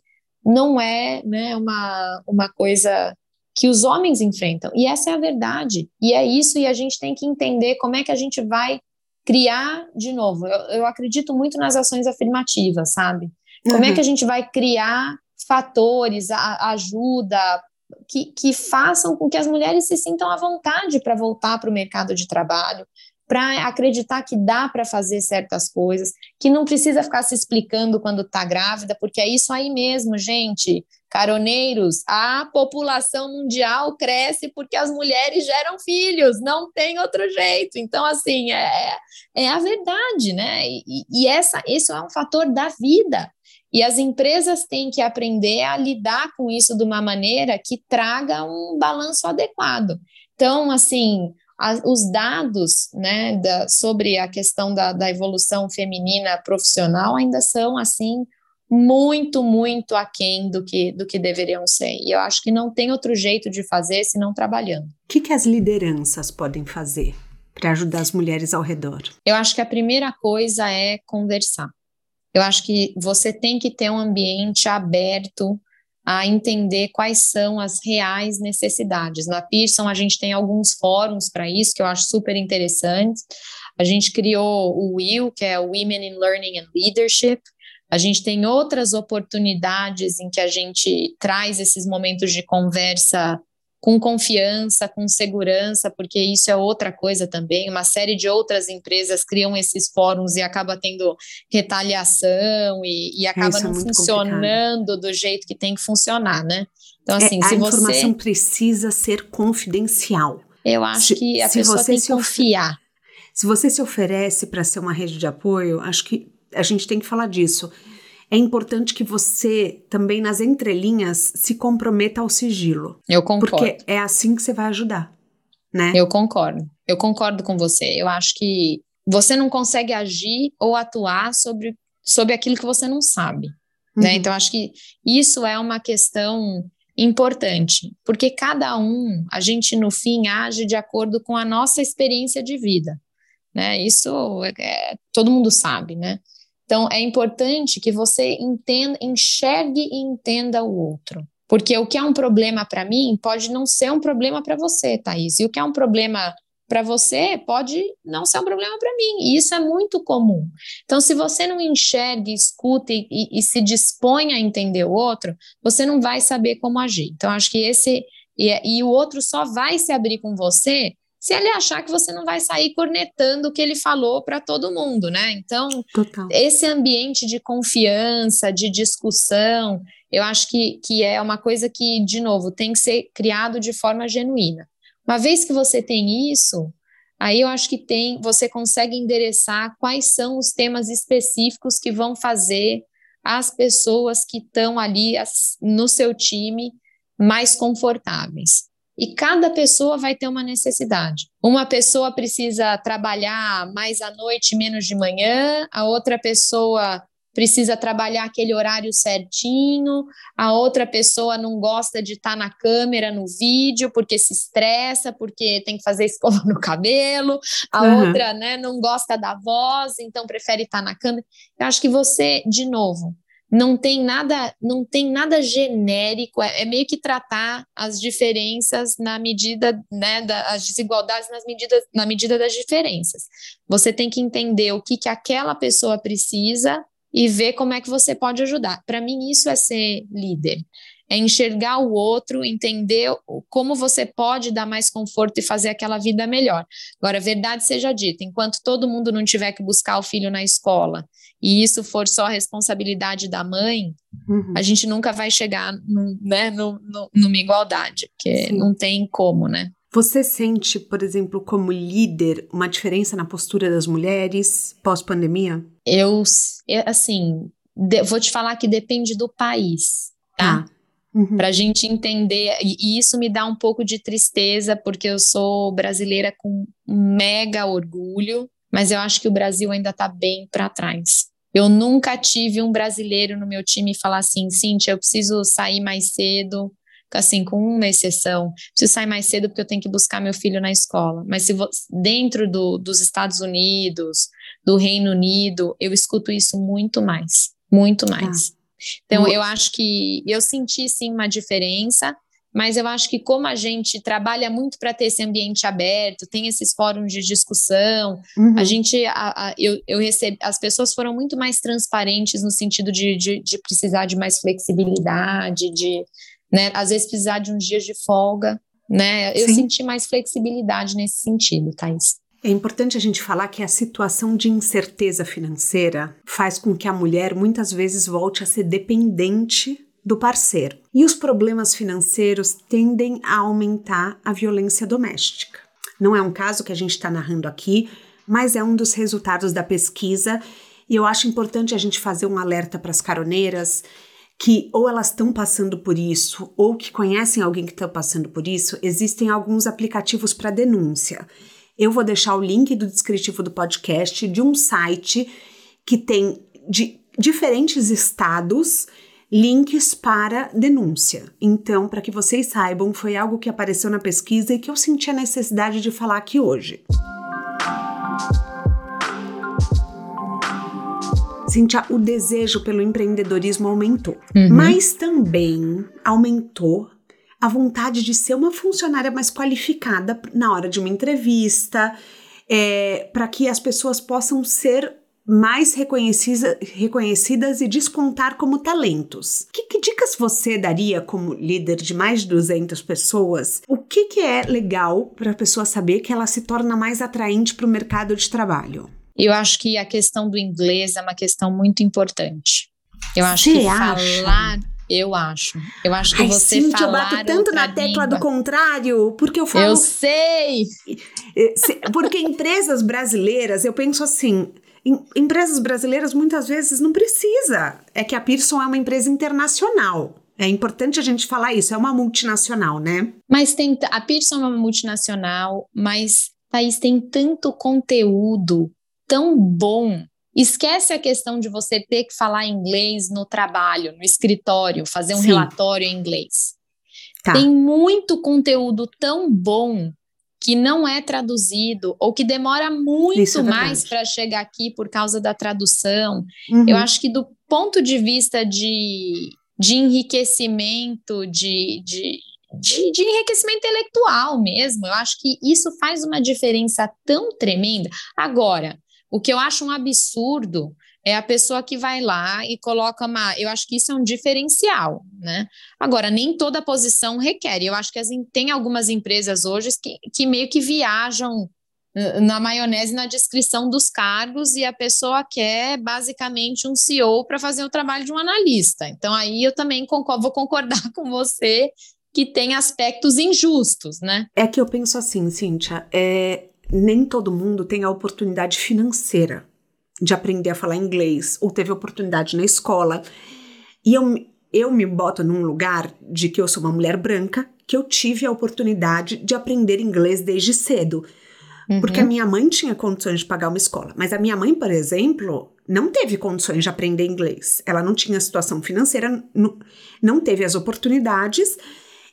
[SPEAKER 2] não é né, uma, uma coisa que os homens enfrentam. E essa é a verdade. E é isso, e a gente tem que entender como é que a gente vai criar, de novo, eu, eu acredito muito nas ações afirmativas, sabe? Como uhum. é que a gente vai criar fatores, a, ajuda, que, que façam com que as mulheres se sintam à vontade para voltar para o mercado de trabalho, para acreditar que dá para fazer certas coisas, que não precisa ficar se explicando quando está grávida, porque é isso aí mesmo, gente. Caroneiros, a população mundial cresce porque as mulheres geram filhos, não tem outro jeito. Então, assim, é, é a verdade, né? E, e essa, esse é um fator da vida. E as empresas têm que aprender a lidar com isso de uma maneira que traga um balanço adequado. Então, assim, a, os dados né, da, sobre a questão da, da evolução feminina profissional ainda são, assim, muito, muito aquém do que, do que deveriam ser. E eu acho que não tem outro jeito de fazer senão trabalhando. O
[SPEAKER 1] que, que as lideranças podem fazer para ajudar as mulheres ao redor?
[SPEAKER 2] Eu acho que a primeira coisa é conversar. Eu acho que você tem que ter um ambiente aberto a entender quais são as reais necessidades. Na Pearson, a gente tem alguns fóruns para isso, que eu acho super interessantes. A gente criou o WIL, que é Women in Learning and Leadership. A gente tem outras oportunidades em que a gente traz esses momentos de conversa com confiança, com segurança, porque isso é outra coisa também. Uma série de outras empresas criam esses fóruns e acaba tendo retaliação e, e acaba não é funcionando complicado. do jeito que tem que funcionar, né?
[SPEAKER 1] Então, é, assim, é, se a você... informação precisa ser confidencial.
[SPEAKER 2] Eu acho se, que a pessoa tem que confiar.
[SPEAKER 1] Se você se oferece para ser uma rede de apoio, acho que a gente tem que falar disso é importante que você também nas entrelinhas se comprometa ao sigilo.
[SPEAKER 2] Eu concordo.
[SPEAKER 1] Porque é assim que você vai ajudar, né?
[SPEAKER 2] Eu concordo. Eu concordo com você. Eu acho que você não consegue agir ou atuar sobre, sobre aquilo que você não sabe, né? uhum. né? Então acho que isso é uma questão importante, porque cada um, a gente no fim age de acordo com a nossa experiência de vida, né? Isso é, é todo mundo sabe, né? Então, é importante que você entenda, enxergue e entenda o outro. Porque o que é um problema para mim pode não ser um problema para você, Thaís. E o que é um problema para você pode não ser um problema para mim. E isso é muito comum. Então, se você não enxerga, escuta e, e, e, se dispõe a entender o outro, você não vai saber como agir. Então, acho que esse. E, e o outro só vai se abrir com você se ele achar que você não vai sair cornetando o que ele falou para todo mundo, né? Então, Total. esse ambiente de confiança, de discussão, eu acho que, que é uma coisa que, de novo, tem que ser criado de forma genuína. Uma vez que você tem isso, aí eu acho que tem, você consegue endereçar quais são os temas específicos que vão fazer as pessoas que estão ali as, no seu time mais confortáveis. E cada pessoa vai ter uma necessidade. Uma pessoa precisa trabalhar mais à noite, menos de manhã, a outra pessoa precisa trabalhar aquele horário certinho, a outra pessoa não gosta de estar tá na câmera, no vídeo, porque se estressa, porque tem que fazer escova no cabelo, a uhum. outra né, não gosta da voz, então prefere estar tá na câmera. Eu acho que você, de novo, não tem nada, não tem nada genérico, é, é, meio que tratar as diferenças na medida, né, da, as desigualdades nas medidas, na medida das diferenças. Você tem que entender o que, que aquela pessoa precisa e ver como é que você pode ajudar. Para mim, isso é ser líder. É enxergar o outro, entender como você pode dar mais conforto e fazer aquela vida melhor. Agora, verdade seja dita, enquanto todo mundo não tiver que buscar o filho na escola e isso for só responsabilidade da mãe, uhum. a gente nunca vai chegar no, né, no, numa igualdade, porque Sim. não tem como, né?
[SPEAKER 1] Você sente, por exemplo, como líder, uma diferença na postura das mulheres pós-pandemia?
[SPEAKER 2] Eu, assim, de, vou te falar que depende do país, tá? Ah. Uhum. Para a gente entender, e isso me dá um pouco de tristeza, porque eu sou brasileira com mega orgulho, mas eu acho que o Brasil ainda está bem para trás. Eu nunca tive um brasileiro no meu time falar assim, Cintia, eu preciso sair mais cedo, assim, com uma exceção, preciso sair mais cedo porque eu tenho que buscar meu filho na escola. Mas se dentro do, dos Estados Unidos, do Reino Unido, eu escuto isso muito mais, muito mais. Ah. Então, eu acho que eu senti sim uma diferença, mas eu acho que como a gente trabalha muito para ter esse ambiente aberto, tem esses fóruns de discussão, uhum. a gente, a, a, eu, eu recebi, as pessoas foram muito mais transparentes no sentido de, de, de precisar de mais flexibilidade, de, né, às vezes precisar de uns dias de folga, né, eu Sim. senti mais flexibilidade nesse sentido, Thais.
[SPEAKER 1] É importante a gente falar que a situação de incerteza financeira faz com que a mulher muitas vezes volte a ser dependente do parceiro. E os problemas financeiros tendem a aumentar a violência doméstica. Não é um caso que a gente está narrando aqui, mas é um dos resultados da pesquisa. E eu acho importante a gente fazer um alerta para as caroneiras que ou elas estão passando por isso ou que conhecem alguém que está passando por isso, existem alguns aplicativos para denúncia. Eu vou deixar o link do descritivo do podcast de um site que tem de diferentes estados links para denúncia. Então, para que vocês saibam, foi algo que apareceu na pesquisa e que eu senti a necessidade de falar aqui hoje. Cintia, o desejo pelo empreendedorismo aumentou, uhum. mas também aumentou a vontade de ser uma funcionária mais qualificada na hora de uma entrevista, é, para que as pessoas possam ser mais reconhecida, reconhecidas e despontar como talentos. Que, que, dicas você daria como líder de mais de 200 pessoas? O que, que é legal para a pessoa saber que ela se torna mais atraente para o mercado de trabalho?
[SPEAKER 2] Eu acho que a questão do inglês é uma questão muito importante. Eu acho você que acha? falar eu acho. Eu acho que Ai, você Cintia, falar
[SPEAKER 1] eu bato tanto na tecla língua. do contrário, porque eu falo.
[SPEAKER 2] Eu sei!
[SPEAKER 1] Porque empresas brasileiras, eu penso assim, em, empresas brasileiras muitas vezes não precisa. É que a Pearson é uma empresa internacional. É importante a gente falar isso, é uma multinacional, né?
[SPEAKER 2] Mas tem a Pearson é uma multinacional, mas país tem tanto conteúdo tão bom. Esquece a questão de você ter que falar inglês no trabalho, no escritório, fazer um Sim. relatório em inglês. Tá. Tem muito conteúdo tão bom que não é traduzido ou que demora muito é mais para chegar aqui por causa da tradução. Uhum. Eu acho que do ponto de vista de, de enriquecimento, de, de, de, de, enriquecimento intelectual mesmo, eu acho que isso faz uma diferença tão tremenda. Agora, o que eu acho um absurdo é a pessoa que vai lá e coloca uma. Eu acho que isso é um diferencial, né? Agora, nem toda posição requer. Eu acho que as, tem algumas empresas hoje que, que meio que viajam na maionese na descrição dos cargos e a pessoa quer basicamente um CEO para fazer o trabalho de um analista. Então, aí eu também concordo, vou concordar com você que tem aspectos injustos, né?
[SPEAKER 1] É que eu penso assim, Cíntia, é, nem todo mundo tem a oportunidade financeira de aprender a falar inglês ou teve oportunidade na escola. E eu, eu me boto num lugar de que eu sou uma mulher branca, que eu tive a oportunidade de aprender inglês desde cedo. Uhum. Porque a minha mãe tinha condições de pagar uma escola. Mas a minha mãe, por exemplo, não teve condições de aprender inglês. Ela não tinha situação financeira, não, não teve as oportunidades.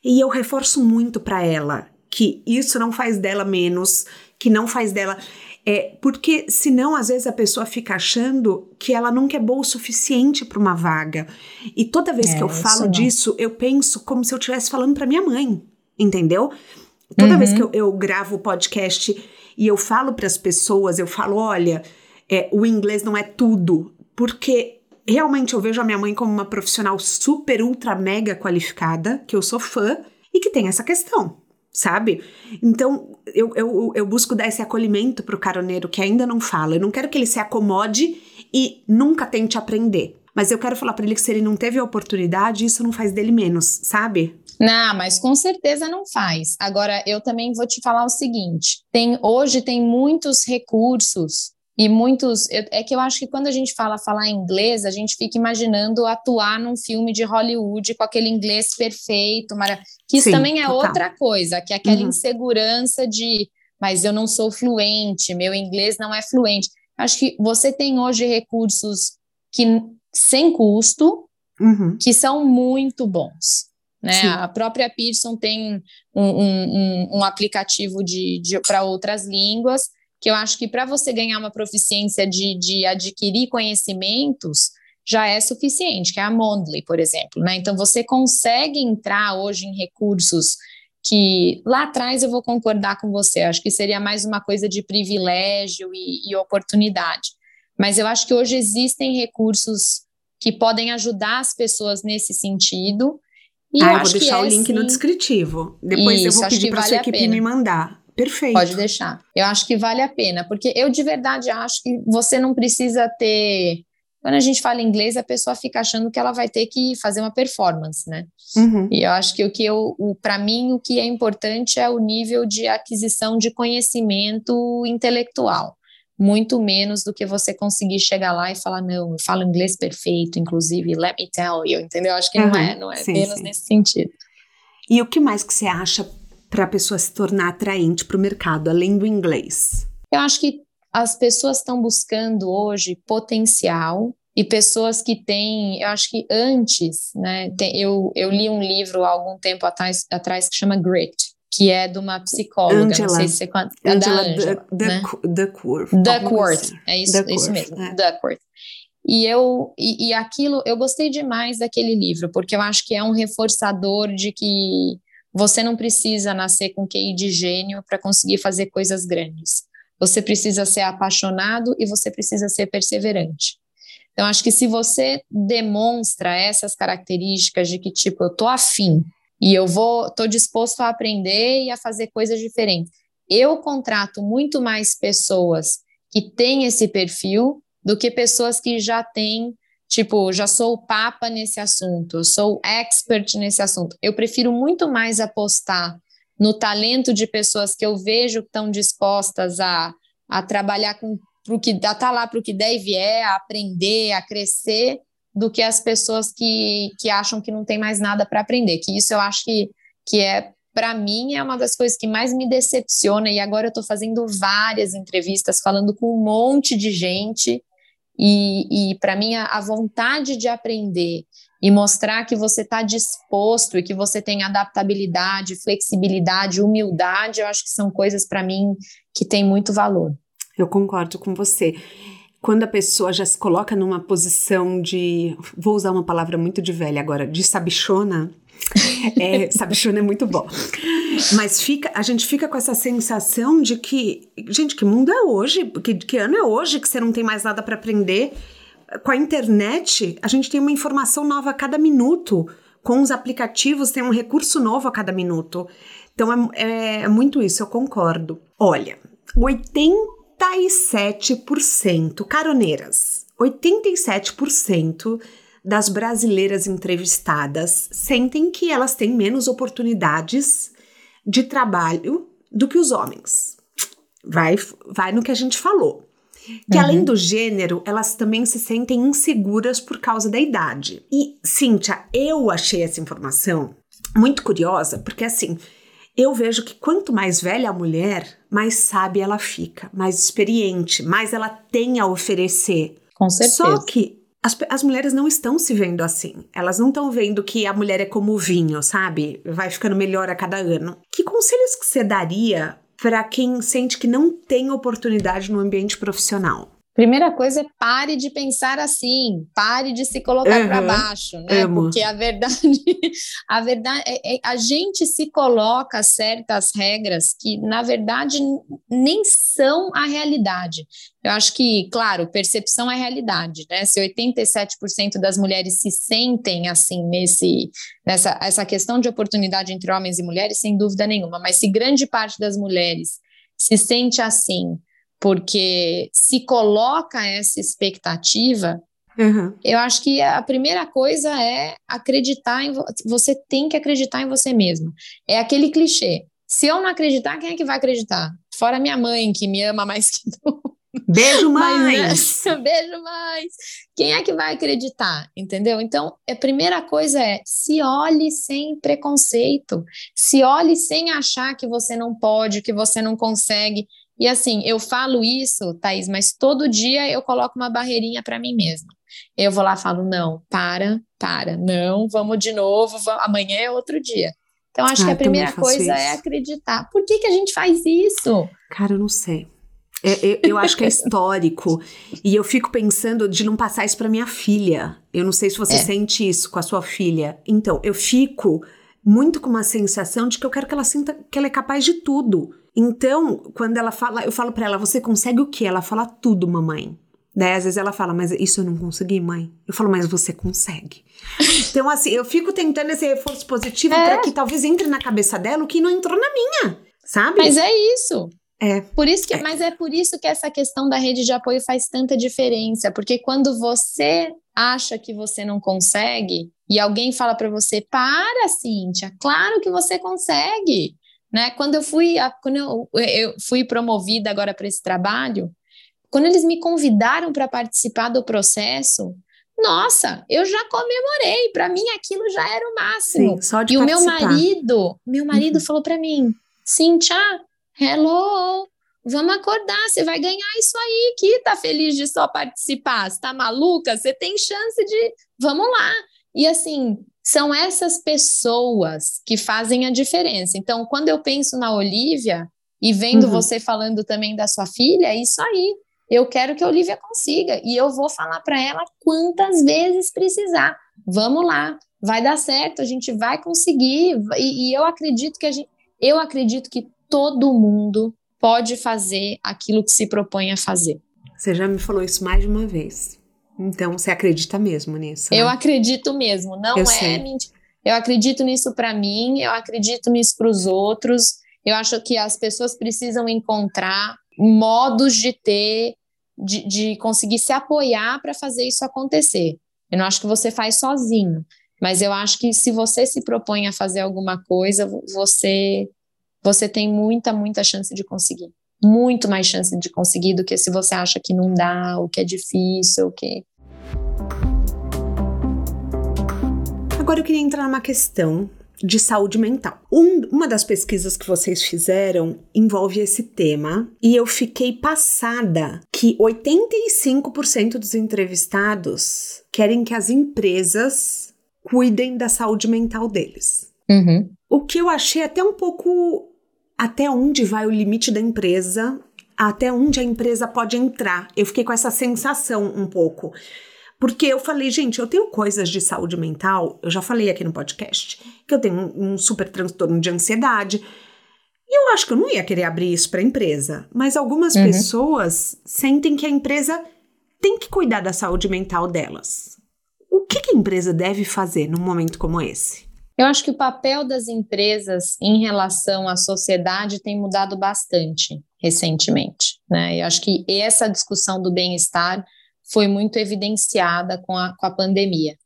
[SPEAKER 1] E eu reforço muito para ela que isso não faz dela menos, que não faz dela. É, porque senão, às vezes, a pessoa fica achando que ela nunca é boa o suficiente para uma vaga. E toda vez é, que eu falo disso, eu penso como se eu estivesse falando para minha mãe, entendeu? Toda uhum. vez que eu, eu gravo o podcast e eu falo para as pessoas, eu falo: olha, é, o inglês não é tudo, porque realmente eu vejo a minha mãe como uma profissional super, ultra, mega qualificada, que eu sou fã, e que tem essa questão sabe? Então, eu, eu, eu busco dar esse acolhimento pro caroneiro que ainda não fala. Eu não quero que ele se acomode e nunca tente aprender. Mas eu quero falar para ele que se ele não teve a oportunidade, isso não faz dele menos, sabe?
[SPEAKER 2] Não, mas com certeza não faz. Agora, eu também vou te falar o seguinte: tem hoje tem muitos recursos e muitos. É que eu acho que quando a gente fala falar inglês, a gente fica imaginando atuar num filme de Hollywood com aquele inglês perfeito, maravilhoso. Que isso Sim, também é total. outra coisa, que é aquela uhum. insegurança de, mas eu não sou fluente, meu inglês não é fluente. Acho que você tem hoje recursos que sem custo, uhum. que são muito bons. Né? A própria Pearson tem um, um, um aplicativo de, de para outras línguas que eu acho que para você ganhar uma proficiência de, de adquirir conhecimentos, já é suficiente, que é a Mondly, por exemplo. Né? Então, você consegue entrar hoje em recursos que lá atrás eu vou concordar com você, acho que seria mais uma coisa de privilégio e, e oportunidade. Mas eu acho que hoje existem recursos que podem ajudar as pessoas nesse sentido.
[SPEAKER 1] E ah, eu, vou deixar o é, link sim, no descritivo. Depois Isso, eu vou pedir para vale sua equipe me mandar. Perfeito.
[SPEAKER 2] Pode deixar. Eu acho que vale a pena, porque eu de verdade acho que você não precisa ter. Quando a gente fala inglês, a pessoa fica achando que ela vai ter que fazer uma performance, né? Uhum. E eu acho que o que eu, para mim, o que é importante é o nível de aquisição de conhecimento intelectual, muito menos do que você conseguir chegar lá e falar não, eu falo inglês perfeito, inclusive, let me tell you, entendeu? Eu acho que uhum. não é, não é sim, menos sim. nesse sentido.
[SPEAKER 1] E o que mais que você acha para a pessoa se tornar atraente para o mercado, além do inglês?
[SPEAKER 2] Eu acho que as pessoas estão buscando hoje potencial e pessoas que têm, eu acho que antes, né, tem, eu, eu li um livro há algum tempo atrás, atrás que chama Grit, que é de uma psicóloga, Angela, não sei se você conhece, é da Angela, né?
[SPEAKER 1] Duckworth.
[SPEAKER 2] Duckworth, assim. é isso, Duckworth, isso mesmo, é. Duckworth. E eu e, e aquilo, eu gostei demais daquele livro, porque eu acho que é um reforçador de que você não precisa nascer com QI de gênio para conseguir fazer coisas grandes. Você precisa ser apaixonado e você precisa ser perseverante. Então, acho que se você demonstra essas características de que, tipo, eu tô afim e eu vou, tô disposto a aprender e a fazer coisas diferentes, eu contrato muito mais pessoas que têm esse perfil do que pessoas que já têm Tipo, já sou papa nesse assunto, sou expert nesse assunto. Eu prefiro muito mais apostar no talento de pessoas que eu vejo que estão dispostas a, a trabalhar com o que a tá lá para o que der e vier, a aprender, a crescer, do que as pessoas que, que acham que não tem mais nada para aprender. Que isso eu acho que, que é para mim é uma das coisas que mais me decepciona e agora eu estou fazendo várias entrevistas falando com um monte de gente e, e para mim, a, a vontade de aprender e mostrar que você está disposto e que você tem adaptabilidade, flexibilidade, humildade, eu acho que são coisas para mim que têm muito valor.
[SPEAKER 1] Eu concordo com você. Quando a pessoa já se coloca numa posição de, vou usar uma palavra muito de velha agora, de sabichona, é, sabichona é muito bom. Mas fica, a gente fica com essa sensação de que, gente, que mundo é hoje? Que, que ano é hoje que você não tem mais nada para aprender? Com a internet, a gente tem uma informação nova a cada minuto. Com os aplicativos, tem um recurso novo a cada minuto. Então é, é, é muito isso, eu concordo. Olha, 87% caroneiras, 87% das brasileiras entrevistadas sentem que elas têm menos oportunidades de trabalho do que os homens. Vai, vai no que a gente falou. Que uhum. além do gênero, elas também se sentem inseguras por causa da idade. E, Cíntia, eu achei essa informação muito curiosa, porque assim, eu vejo que quanto mais velha a mulher, mais sábia ela fica, mais experiente, mais ela tem a oferecer.
[SPEAKER 2] Com certeza.
[SPEAKER 1] Só que as, as mulheres não estão se vendo assim. Elas não estão vendo que a mulher é como o vinho, sabe? Vai ficando melhor a cada ano. Que conselhos que você daria para quem sente que não tem oportunidade no ambiente profissional?
[SPEAKER 2] Primeira coisa é pare de pensar assim, pare de se colocar uhum, para baixo, né? Amo. Porque a verdade, a verdade é, é, a gente se coloca certas regras que na verdade nem são a realidade. Eu acho que, claro, percepção é realidade, né? Se 87% das mulheres se sentem assim nesse nessa essa questão de oportunidade entre homens e mulheres, sem dúvida nenhuma, mas se grande parte das mulheres se sente assim, porque se coloca essa expectativa, uhum. eu acho que a primeira coisa é acreditar em você tem que acreditar em você mesmo. É aquele clichê. Se eu não acreditar, quem é que vai acreditar? Fora minha mãe, que me ama mais que tu.
[SPEAKER 1] Beijo mais.
[SPEAKER 2] beijo mais. Quem é que vai acreditar? Entendeu? Então, a primeira coisa é se olhe sem preconceito, se olhe sem achar que você não pode, que você não consegue. E assim, eu falo isso, Thaís, mas todo dia eu coloco uma barreirinha para mim mesma. Eu vou lá e falo: não, para, para, não, vamos de novo, vamos, amanhã é outro dia. Então, acho ah, que a primeira coisa é isso. é acreditar. Por que, que a gente faz isso?
[SPEAKER 1] Cara, eu não sei. É, eu, eu, acho que é histórico. e eu fico pensando de não passar isso para minha filha. Eu não sei se você é. sente isso com a sua filha. Então, eu fico muito com uma sensação de que eu quero que ela sinta que ela é capaz de tudo. Então, quando ela fala, eu falo para ela: "Você consegue o quê?" Ela fala: "Tudo, mamãe". Daí às vezes ela fala: "Mas isso eu não consegui, mãe". Eu falo: "Mas você consegue". então assim, eu fico tentando esse reforço positivo é. para que talvez entre na cabeça dela o que não entrou na minha, sabe?
[SPEAKER 2] Mas é isso.
[SPEAKER 1] É.
[SPEAKER 2] Por isso que, é. mas é por isso que essa questão da rede de apoio faz tanta diferença, porque quando você acha que você não consegue e alguém fala para você: "Para, Cíntia, claro que você consegue". Né? Quando eu fui, quando eu, eu fui promovida agora para esse trabalho, quando eles me convidaram para participar do processo, nossa, eu já comemorei. Para mim, aquilo já era o máximo.
[SPEAKER 1] Sim, só de
[SPEAKER 2] e
[SPEAKER 1] participar.
[SPEAKER 2] o meu marido, meu marido uhum. falou para mim, Cíntia, hello, vamos acordar, você vai ganhar isso aí que tá feliz de só participar, você tá maluca? Você tem chance de, vamos lá. E assim, são essas pessoas que fazem a diferença. Então, quando eu penso na Olivia e vendo uhum. você falando também da sua filha, é isso aí. Eu quero que a Olivia consiga e eu vou falar para ela quantas vezes precisar. Vamos lá, vai dar certo, a gente vai conseguir. E, e eu acredito que a gente, eu acredito que todo mundo pode fazer aquilo que se propõe a fazer.
[SPEAKER 1] Você já me falou isso mais de uma vez. Então você acredita mesmo nisso?
[SPEAKER 2] Né? Eu acredito mesmo, não eu é mentira. Eu acredito nisso para mim, eu acredito nisso para os outros. Eu acho que as pessoas precisam encontrar modos de ter, de, de conseguir se apoiar para fazer isso acontecer. Eu não acho que você faz sozinho, mas eu acho que se você se propõe a fazer alguma coisa, você você tem muita, muita chance de conseguir muito mais chance de conseguir do que se você acha que não dá, ou que é difícil, ou que.
[SPEAKER 1] Agora eu queria entrar numa questão de saúde mental. Um, uma das pesquisas que vocês fizeram envolve esse tema e eu fiquei passada que 85% dos entrevistados querem que as empresas cuidem da saúde mental deles.
[SPEAKER 2] Uhum.
[SPEAKER 1] O que eu achei até um pouco até onde vai o limite da empresa, até onde a empresa pode entrar. Eu fiquei com essa sensação um pouco. Porque eu falei, gente, eu tenho coisas de saúde mental, eu já falei aqui no podcast, que eu tenho um, um super transtorno de ansiedade. E eu acho que eu não ia querer abrir isso para a empresa. Mas algumas uhum. pessoas sentem que a empresa tem que cuidar da saúde mental delas. O que, que a empresa deve fazer num momento como esse?
[SPEAKER 2] Eu acho que o papel das empresas em relação à sociedade tem mudado bastante recentemente. Né? Eu acho que essa discussão do bem-estar foi muito evidenciada com a, com a pandemia.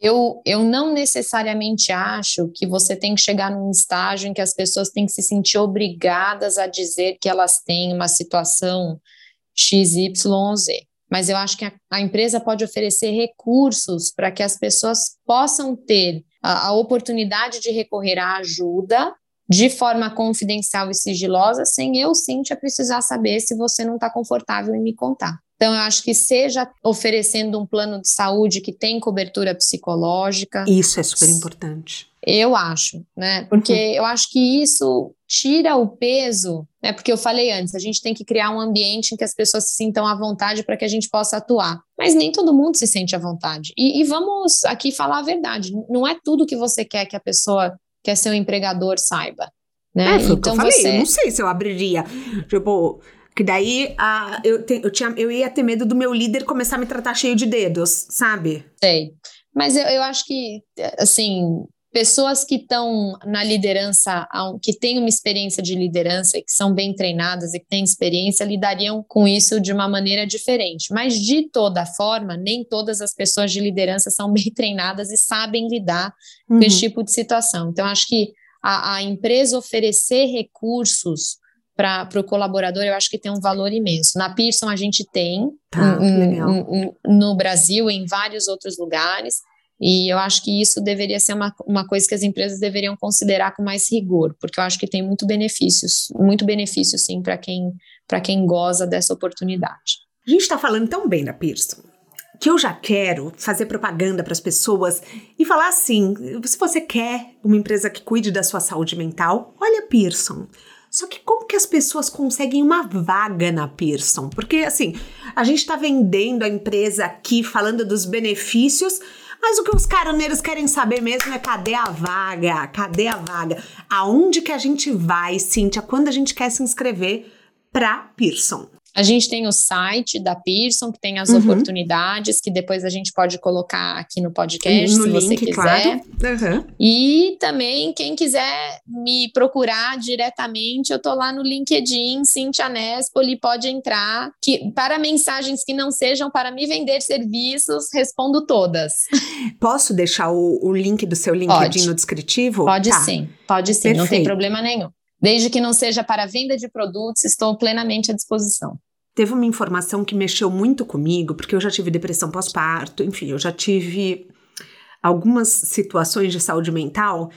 [SPEAKER 2] Eu, eu não necessariamente acho que você tem que chegar num estágio em que as pessoas têm que se sentir obrigadas a dizer que elas têm uma situação XYZ. Mas eu acho que a, a empresa pode oferecer recursos para que as pessoas possam ter a, a oportunidade de recorrer à ajuda de forma confidencial e sigilosa, sem eu, Cíntia, precisar saber se você não está confortável em me contar. Então, eu acho que seja oferecendo um plano de saúde que tem cobertura psicológica.
[SPEAKER 1] Isso é super importante.
[SPEAKER 2] Eu acho, né? Porque uhum. eu acho que isso tira o peso, né? Porque eu falei antes, a gente tem que criar um ambiente em que as pessoas se sintam à vontade para que a gente possa atuar. Mas nem todo mundo se sente à vontade. E, e vamos aqui falar a verdade: não é tudo que você quer que a pessoa, que é seu empregador, saiba. Né?
[SPEAKER 1] É, foi então o que eu então falei. Você... Eu não sei se eu abriria. Tipo, que daí a, eu, te, eu, tinha, eu ia ter medo do meu líder começar a me tratar cheio de dedos, sabe?
[SPEAKER 2] Sei. Mas eu, eu acho que, assim, pessoas que estão na liderança, que têm uma experiência de liderança que são bem treinadas e que têm experiência, lidariam com isso de uma maneira diferente. Mas, de toda forma, nem todas as pessoas de liderança são bem treinadas e sabem lidar uhum. com esse tipo de situação. Então, acho que a, a empresa oferecer recursos para o colaborador, eu acho que tem um valor imenso. Na Pearson a gente tem,
[SPEAKER 1] tá, um,
[SPEAKER 2] um, no Brasil, em vários outros lugares, e eu acho que isso deveria ser uma, uma coisa que as empresas deveriam considerar com mais rigor, porque eu acho que tem muito benefícios, muito benefício sim para quem, quem goza dessa oportunidade.
[SPEAKER 1] A gente está falando tão bem da Pearson que eu já quero fazer propaganda para as pessoas e falar assim: se você quer uma empresa que cuide da sua saúde mental, olha a Pearson. Só que como que as pessoas conseguem uma vaga na Pearson? Porque assim, a gente está vendendo a empresa aqui, falando dos benefícios, mas o que os caroneiros querem saber mesmo é cadê a vaga? Cadê a vaga? Aonde que a gente vai, Cíntia, quando a gente quer se inscrever para Pearson?
[SPEAKER 2] A gente tem o site da Pearson, que tem as uhum. oportunidades, que depois a gente pode colocar aqui no podcast, no se link, você quiser.
[SPEAKER 1] Claro. Uhum.
[SPEAKER 2] E também, quem quiser me procurar diretamente, eu tô lá no LinkedIn, Cintia Nespoli, pode entrar. Que, para mensagens que não sejam para me vender serviços, respondo todas.
[SPEAKER 1] Posso deixar o, o link do seu LinkedIn pode. no descritivo?
[SPEAKER 2] Pode tá. sim, pode sim, Perfeito. não tem problema nenhum. Desde que não seja para venda de produtos, estou plenamente à disposição.
[SPEAKER 1] Teve uma informação que mexeu muito comigo, porque eu já tive depressão pós-parto, enfim, eu já tive algumas situações de saúde mental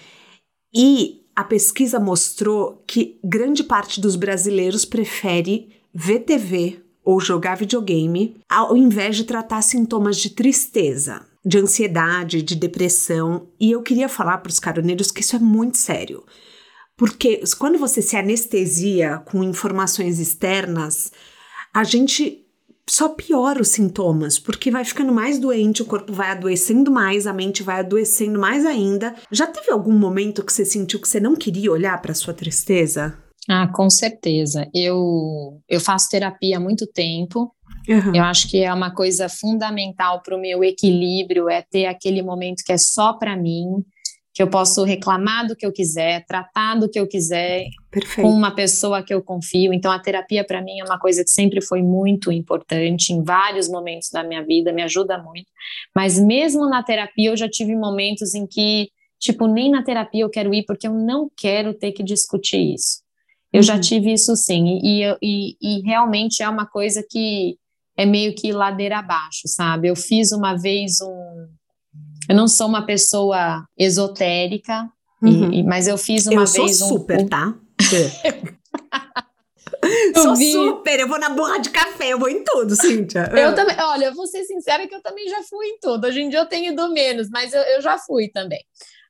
[SPEAKER 1] e a pesquisa mostrou que grande parte dos brasileiros prefere ver TV ou jogar videogame ao invés de tratar sintomas de tristeza, de ansiedade, de depressão. E eu queria falar para os caroneiros que isso é muito sério. Porque quando você se anestesia com informações externas, a gente só piora os sintomas, porque vai ficando mais doente, o corpo vai adoecendo mais, a mente vai adoecendo mais ainda. Já teve algum momento que você sentiu que você não queria olhar para sua tristeza?
[SPEAKER 2] Ah, com certeza. Eu eu faço terapia há muito tempo. Uhum. Eu acho que é uma coisa fundamental para o meu equilíbrio é ter aquele momento que é só para mim, que eu posso reclamar do que eu quiser, tratar do que eu quiser Perfeito. com uma pessoa que eu confio. Então, a terapia para mim é uma coisa que sempre foi muito importante em vários momentos da minha vida, me ajuda muito. Mas mesmo na terapia, eu já tive momentos em que, tipo, nem na terapia eu quero ir porque eu não quero ter que discutir isso. Eu uhum. já tive isso sim, e, e, e realmente é uma coisa que é meio que ladeira abaixo, sabe? Eu fiz uma vez um eu não sou uma pessoa esotérica, uhum. e, mas eu fiz uma
[SPEAKER 1] eu
[SPEAKER 2] vez
[SPEAKER 1] sou super, um, tá? eu sou vi... super, eu vou na borra de café, eu vou em tudo, Cíntia.
[SPEAKER 2] Eu também, olha, eu vou ser sincera que eu também já fui em tudo. Hoje em dia eu tenho ido menos, mas eu, eu já fui também.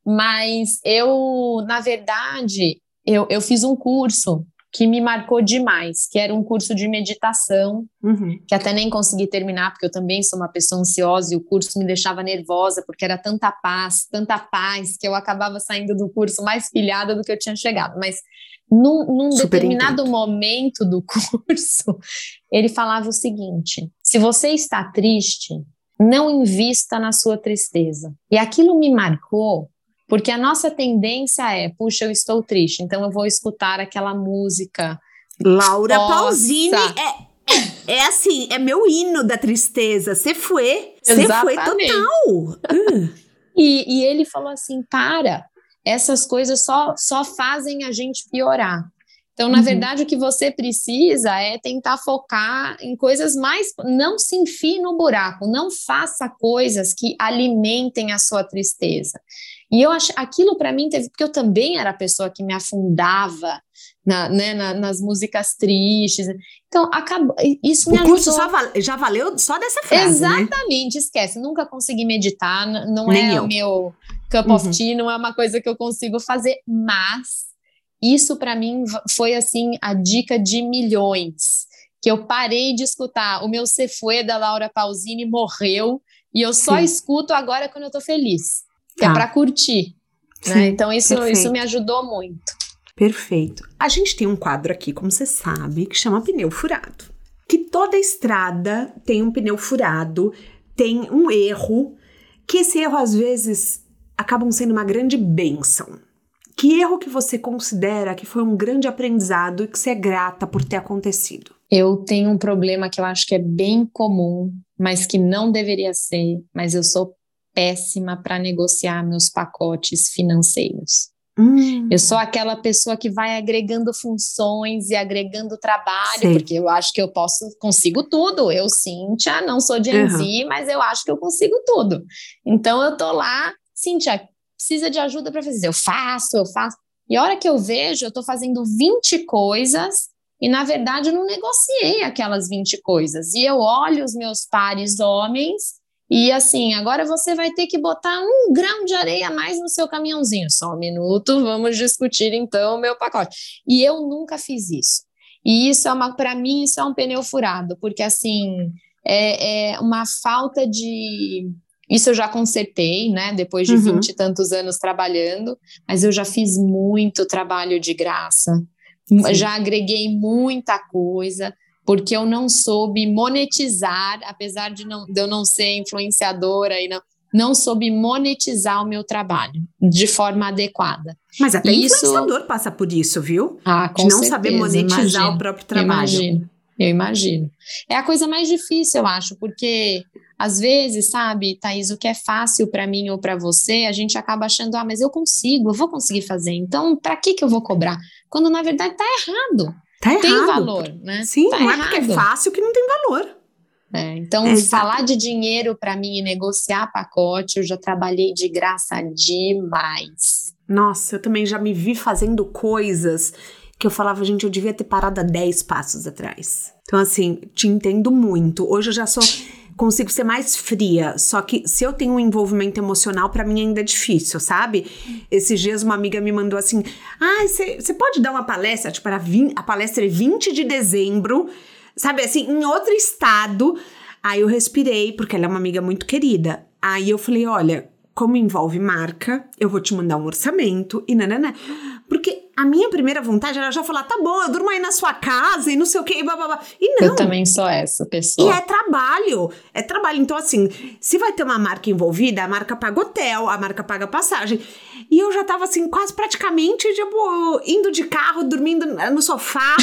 [SPEAKER 2] Mas eu, na verdade, eu, eu fiz um curso que me marcou demais, que era um curso de meditação, uhum. que até nem consegui terminar, porque eu também sou uma pessoa ansiosa e o curso me deixava nervosa, porque era tanta paz, tanta paz, que eu acabava saindo do curso mais pilhada do que eu tinha chegado. Mas num, num determinado entendo. momento do curso, ele falava o seguinte: se você está triste, não invista na sua tristeza. E aquilo me marcou porque a nossa tendência é, puxa, eu estou triste, então eu vou escutar aquela música.
[SPEAKER 1] Laura Nossa. Pausini é, é assim, é meu hino da tristeza. Você foi, você foi total.
[SPEAKER 2] e, e ele falou assim: para, essas coisas só, só fazem a gente piorar. Então, na uhum. verdade, o que você precisa é tentar focar em coisas mais. Não se enfie no buraco, não faça coisas que alimentem a sua tristeza. E eu acho aquilo para mim teve, porque eu também era a pessoa que me afundava na, né, na, nas músicas tristes. Então, acabou, isso me
[SPEAKER 1] o curso ajudou. já valeu só dessa frase,
[SPEAKER 2] né? Exatamente, né? esquece. Nunca consegui meditar, não Nem é o meu cup uhum. of tea, não é uma coisa que eu consigo fazer, mas isso para mim foi assim a dica de milhões, que eu parei de escutar. O meu Cefuê da Laura Pausini morreu e eu só Sim. escuto agora quando eu tô feliz, que é tá. é para curtir. né? Então isso, isso me ajudou muito.
[SPEAKER 1] Perfeito. A gente tem um quadro aqui, como você sabe, que chama pneu furado. Que toda estrada tem um pneu furado, tem um erro, que esse erro às vezes acabam sendo uma grande bênção. Que erro que você considera que foi um grande aprendizado e que você é grata por ter acontecido?
[SPEAKER 2] Eu tenho um problema que eu acho que é bem comum, mas que não deveria ser, mas eu sou péssima para negociar meus pacotes financeiros. Hum. Eu sou aquela pessoa que vai agregando funções e agregando trabalho, Sei. porque eu acho que eu posso, consigo tudo. Eu, Cíntia, não sou Gen uhum. Z, mas eu acho que eu consigo tudo. Então eu tô lá, Cíntia, precisa de ajuda para fazer. Eu faço, eu faço. E a hora que eu vejo, eu estou fazendo 20 coisas e, na verdade, eu não negociei aquelas 20 coisas. E eu olho os meus pares homens e, assim, agora você vai ter que botar um grão de areia a mais no seu caminhãozinho. Só um minuto, vamos discutir, então, o meu pacote. E eu nunca fiz isso. E isso é uma, para mim, isso é um pneu furado, porque, assim, é, é uma falta de isso eu já consertei, né? Depois de uhum. vinte uhum. e tantos anos trabalhando, mas eu já fiz muito trabalho de graça, Sim. já agreguei muita coisa, porque eu não soube monetizar, apesar de, não, de eu não ser influenciadora e não, não soube monetizar o meu trabalho de forma adequada.
[SPEAKER 1] Mas até isso... influenciador passa por isso, viu?
[SPEAKER 2] Ah, com
[SPEAKER 1] de não
[SPEAKER 2] certeza,
[SPEAKER 1] saber monetizar imagino, o próprio trabalho.
[SPEAKER 2] Imagino, eu imagino. É a coisa mais difícil, eu acho, porque às vezes, sabe, Thaís, o que é fácil para mim ou para você, a gente acaba achando, ah, mas eu consigo, eu vou conseguir fazer, então para que, que eu vou cobrar? Quando na verdade tá errado.
[SPEAKER 1] Tá errado.
[SPEAKER 2] Tem valor, né?
[SPEAKER 1] Sim,
[SPEAKER 2] tá
[SPEAKER 1] não errado. é porque é fácil que não tem valor.
[SPEAKER 2] É, então, é falar de dinheiro para mim e negociar pacote, eu já trabalhei de graça demais.
[SPEAKER 1] Nossa, eu também já me vi fazendo coisas que eu falava, gente, eu devia ter parado há 10 passos atrás. Então, assim, te entendo muito. Hoje eu já sou consigo ser mais fria. Só que se eu tenho um envolvimento emocional, para mim ainda é difícil, sabe? Esses dias uma amiga me mandou assim: Ah, você pode dar uma palestra? Tipo, era 20, a palestra é 20 de dezembro, sabe? Assim, em outro estado. Aí eu respirei, porque ela é uma amiga muito querida. Aí eu falei: Olha, como envolve marca, eu vou te mandar um orçamento e nanana. Porque a minha primeira vontade era já falar, tá bom, eu durmo aí na sua casa e não sei o que, e blá, blá, blá. E não.
[SPEAKER 2] Eu também sou essa pessoa.
[SPEAKER 1] E é trabalho, é trabalho. Então, assim, se vai ter uma marca envolvida, a marca paga hotel, a marca paga passagem. E eu já tava, assim, quase praticamente, tipo, indo de carro, dormindo no sofá.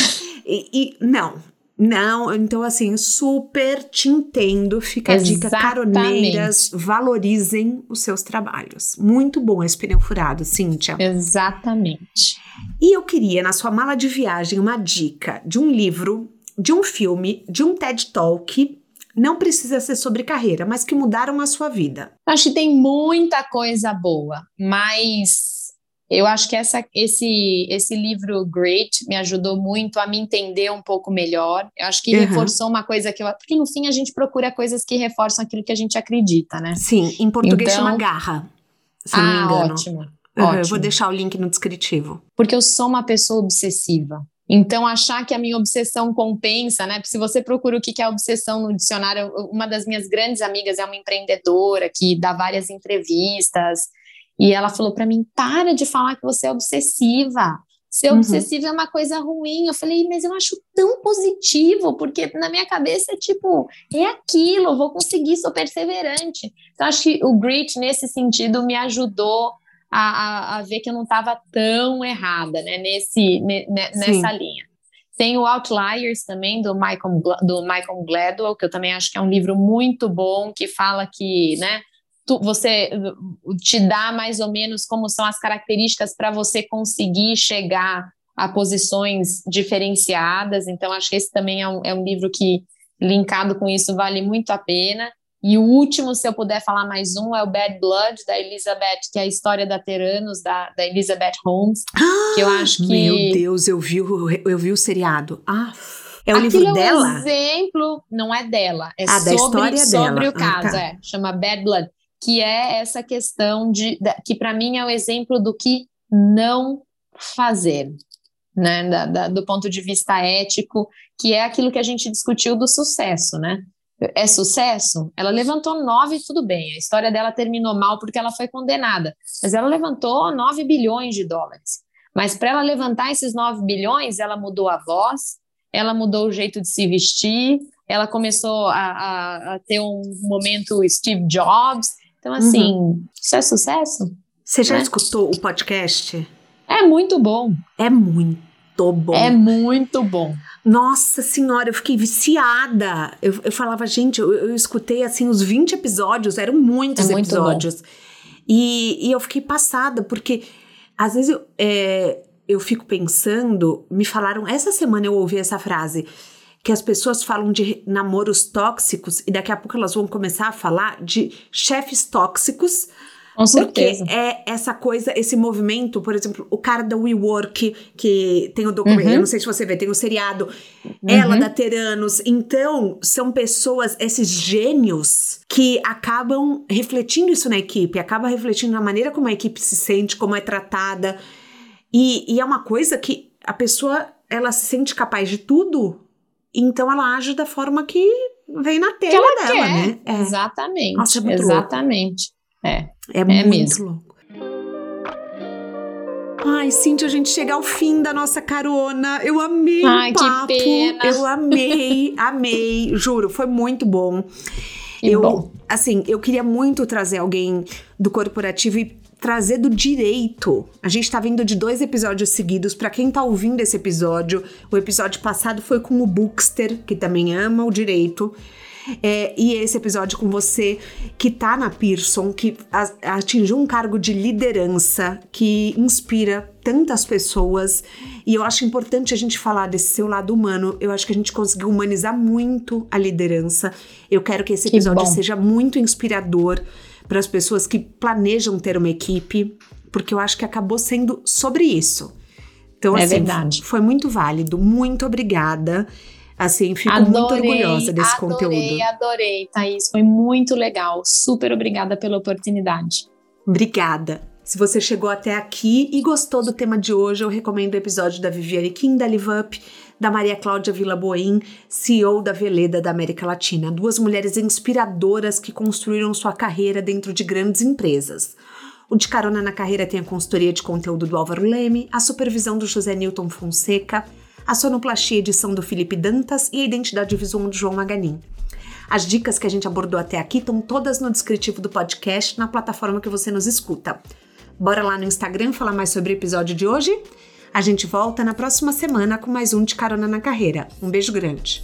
[SPEAKER 1] e, e não, não, então assim, super te entendo. Fica a dica, caroneiras, valorizem os seus trabalhos. Muito bom esse pneu furado, Cíntia.
[SPEAKER 2] Exatamente.
[SPEAKER 1] E eu queria, na sua mala de viagem, uma dica de um livro, de um filme, de um TED Talk. Não precisa ser sobre carreira, mas que mudaram a sua vida.
[SPEAKER 2] Acho que tem muita coisa boa, mas eu acho que essa, esse, esse livro Great me ajudou muito a me entender um pouco melhor. Eu acho que uhum. reforçou uma coisa que eu. Porque no fim a gente procura coisas que reforçam aquilo que a gente acredita, né?
[SPEAKER 1] Sim, em português então, chama garra. Se ah, não me ah, engano.
[SPEAKER 2] ótimo.
[SPEAKER 1] Uhum,
[SPEAKER 2] ótimo.
[SPEAKER 1] Eu vou deixar o link no descritivo.
[SPEAKER 2] Porque eu sou uma pessoa obsessiva. Então, achar que a minha obsessão compensa, né? Se você procura o que é obsessão no dicionário, uma das minhas grandes amigas é uma empreendedora que dá várias entrevistas e ela falou para mim: para de falar que você é obsessiva. Ser uhum. obsessiva é uma coisa ruim. Eu falei, mas eu acho tão positivo, porque na minha cabeça é tipo, é aquilo, vou conseguir, sou perseverante. Então, acho que o Grit, nesse sentido, me ajudou a, a, a ver que eu não estava tão errada, né, nesse, ne, nessa linha. Tem o Outliers também, do Michael, do Michael Gladwell, que eu também acho que é um livro muito bom, que fala que, né, tu, você te dá mais ou menos como são as características para você conseguir chegar a posições diferenciadas. Então, acho que esse também é um, é um livro que, linkado com isso, vale muito a pena. E o último, se eu puder falar mais um, é o Bad Blood, da Elizabeth, que é a história da Teranos, da, da Elizabeth Holmes, ah, que eu acho que...
[SPEAKER 1] Meu Deus, eu vi, eu vi o seriado. Ah, é o livro
[SPEAKER 2] é um
[SPEAKER 1] dela?
[SPEAKER 2] exemplo, não é dela, é
[SPEAKER 1] ah,
[SPEAKER 2] sobre,
[SPEAKER 1] história
[SPEAKER 2] sobre
[SPEAKER 1] dela.
[SPEAKER 2] o caso, ah, tá. é, chama Bad Blood, que é essa questão de, que para mim é o exemplo do que não fazer, né, da, da, do ponto de vista ético, que é aquilo que a gente discutiu do sucesso, né? É sucesso? Ela levantou nove, tudo bem. A história dela terminou mal porque ela foi condenada, mas ela levantou nove bilhões de dólares. Mas para ela levantar esses nove bilhões, ela mudou a voz, ela mudou o jeito de se vestir, ela começou a, a, a ter um momento Steve Jobs. Então, assim, uhum. isso é sucesso?
[SPEAKER 1] Você já né? escutou o podcast?
[SPEAKER 2] É muito bom.
[SPEAKER 1] É muito bom.
[SPEAKER 2] É muito bom.
[SPEAKER 1] Nossa senhora, eu fiquei viciada. Eu, eu falava, gente, eu, eu, escutei assim os 20 episódios, eram muitos é episódios. E, e, eu fiquei passada, porque às vezes eu, é, eu fico pensando, me falaram, essa semana eu ouvi essa frase, que as pessoas falam de namoros tóxicos e daqui a pouco elas vão começar a falar de chefes tóxicos
[SPEAKER 2] com certeza.
[SPEAKER 1] Porque é essa coisa, esse movimento, por exemplo, o cara da WeWork, que tem o documento, uhum. não sei se você vê, tem o seriado, uhum. ela da Teranos. Então, são pessoas, esses gênios, que acabam refletindo isso na equipe, acaba refletindo na maneira como a equipe se sente, como é tratada. E, e é uma coisa que a pessoa, ela se sente capaz de tudo, então ela age da forma que vem na telha dela, quer. né?
[SPEAKER 2] É. Exatamente. Nossa, é exatamente. Louco. É.
[SPEAKER 1] É, é muito mesmo. louco. Ai, Cintia, a gente chega ao fim da nossa carona. Eu amei Ai, o papo. Que pena. Eu amei, amei. Juro, foi muito bom.
[SPEAKER 2] Que
[SPEAKER 1] eu,
[SPEAKER 2] bom.
[SPEAKER 1] assim, eu queria muito trazer alguém do corporativo e trazer do direito. A gente tá vindo de dois episódios seguidos. Para quem tá ouvindo esse episódio, o episódio passado foi com o Bookster, que também ama o direito. É, e esse episódio com você que tá na Pearson, que atingiu um cargo de liderança, que inspira tantas pessoas. E eu acho importante a gente falar desse seu lado humano. Eu acho que a gente conseguiu humanizar muito a liderança. Eu quero que esse episódio que seja muito inspirador para as pessoas que planejam ter uma equipe, porque eu acho que acabou sendo sobre isso. Então,
[SPEAKER 2] é
[SPEAKER 1] assim,
[SPEAKER 2] verdade.
[SPEAKER 1] foi muito válido. Muito obrigada. Assim, fico adorei, muito orgulhosa desse
[SPEAKER 2] adorei,
[SPEAKER 1] conteúdo.
[SPEAKER 2] Adorei, adorei, Thaís. Foi muito legal. Super obrigada pela oportunidade.
[SPEAKER 1] Obrigada. Se você chegou até aqui e gostou do tema de hoje, eu recomendo o episódio da Viviane Kim da Live Up, da Maria Cláudia Vila Boim, CEO da Veleda da América Latina. Duas mulheres inspiradoras que construíram sua carreira dentro de grandes empresas. O De Carona na Carreira tem a consultoria de conteúdo do Álvaro Leme, a supervisão do José Newton Fonseca, a sonoplastia edição do Felipe Dantas e a identidade visual do João Maganin. As dicas que a gente abordou até aqui estão todas no descritivo do podcast, na plataforma que você nos escuta. Bora lá no Instagram falar mais sobre o episódio de hoje? A gente volta na próxima semana com mais um de Carona na Carreira. Um beijo grande.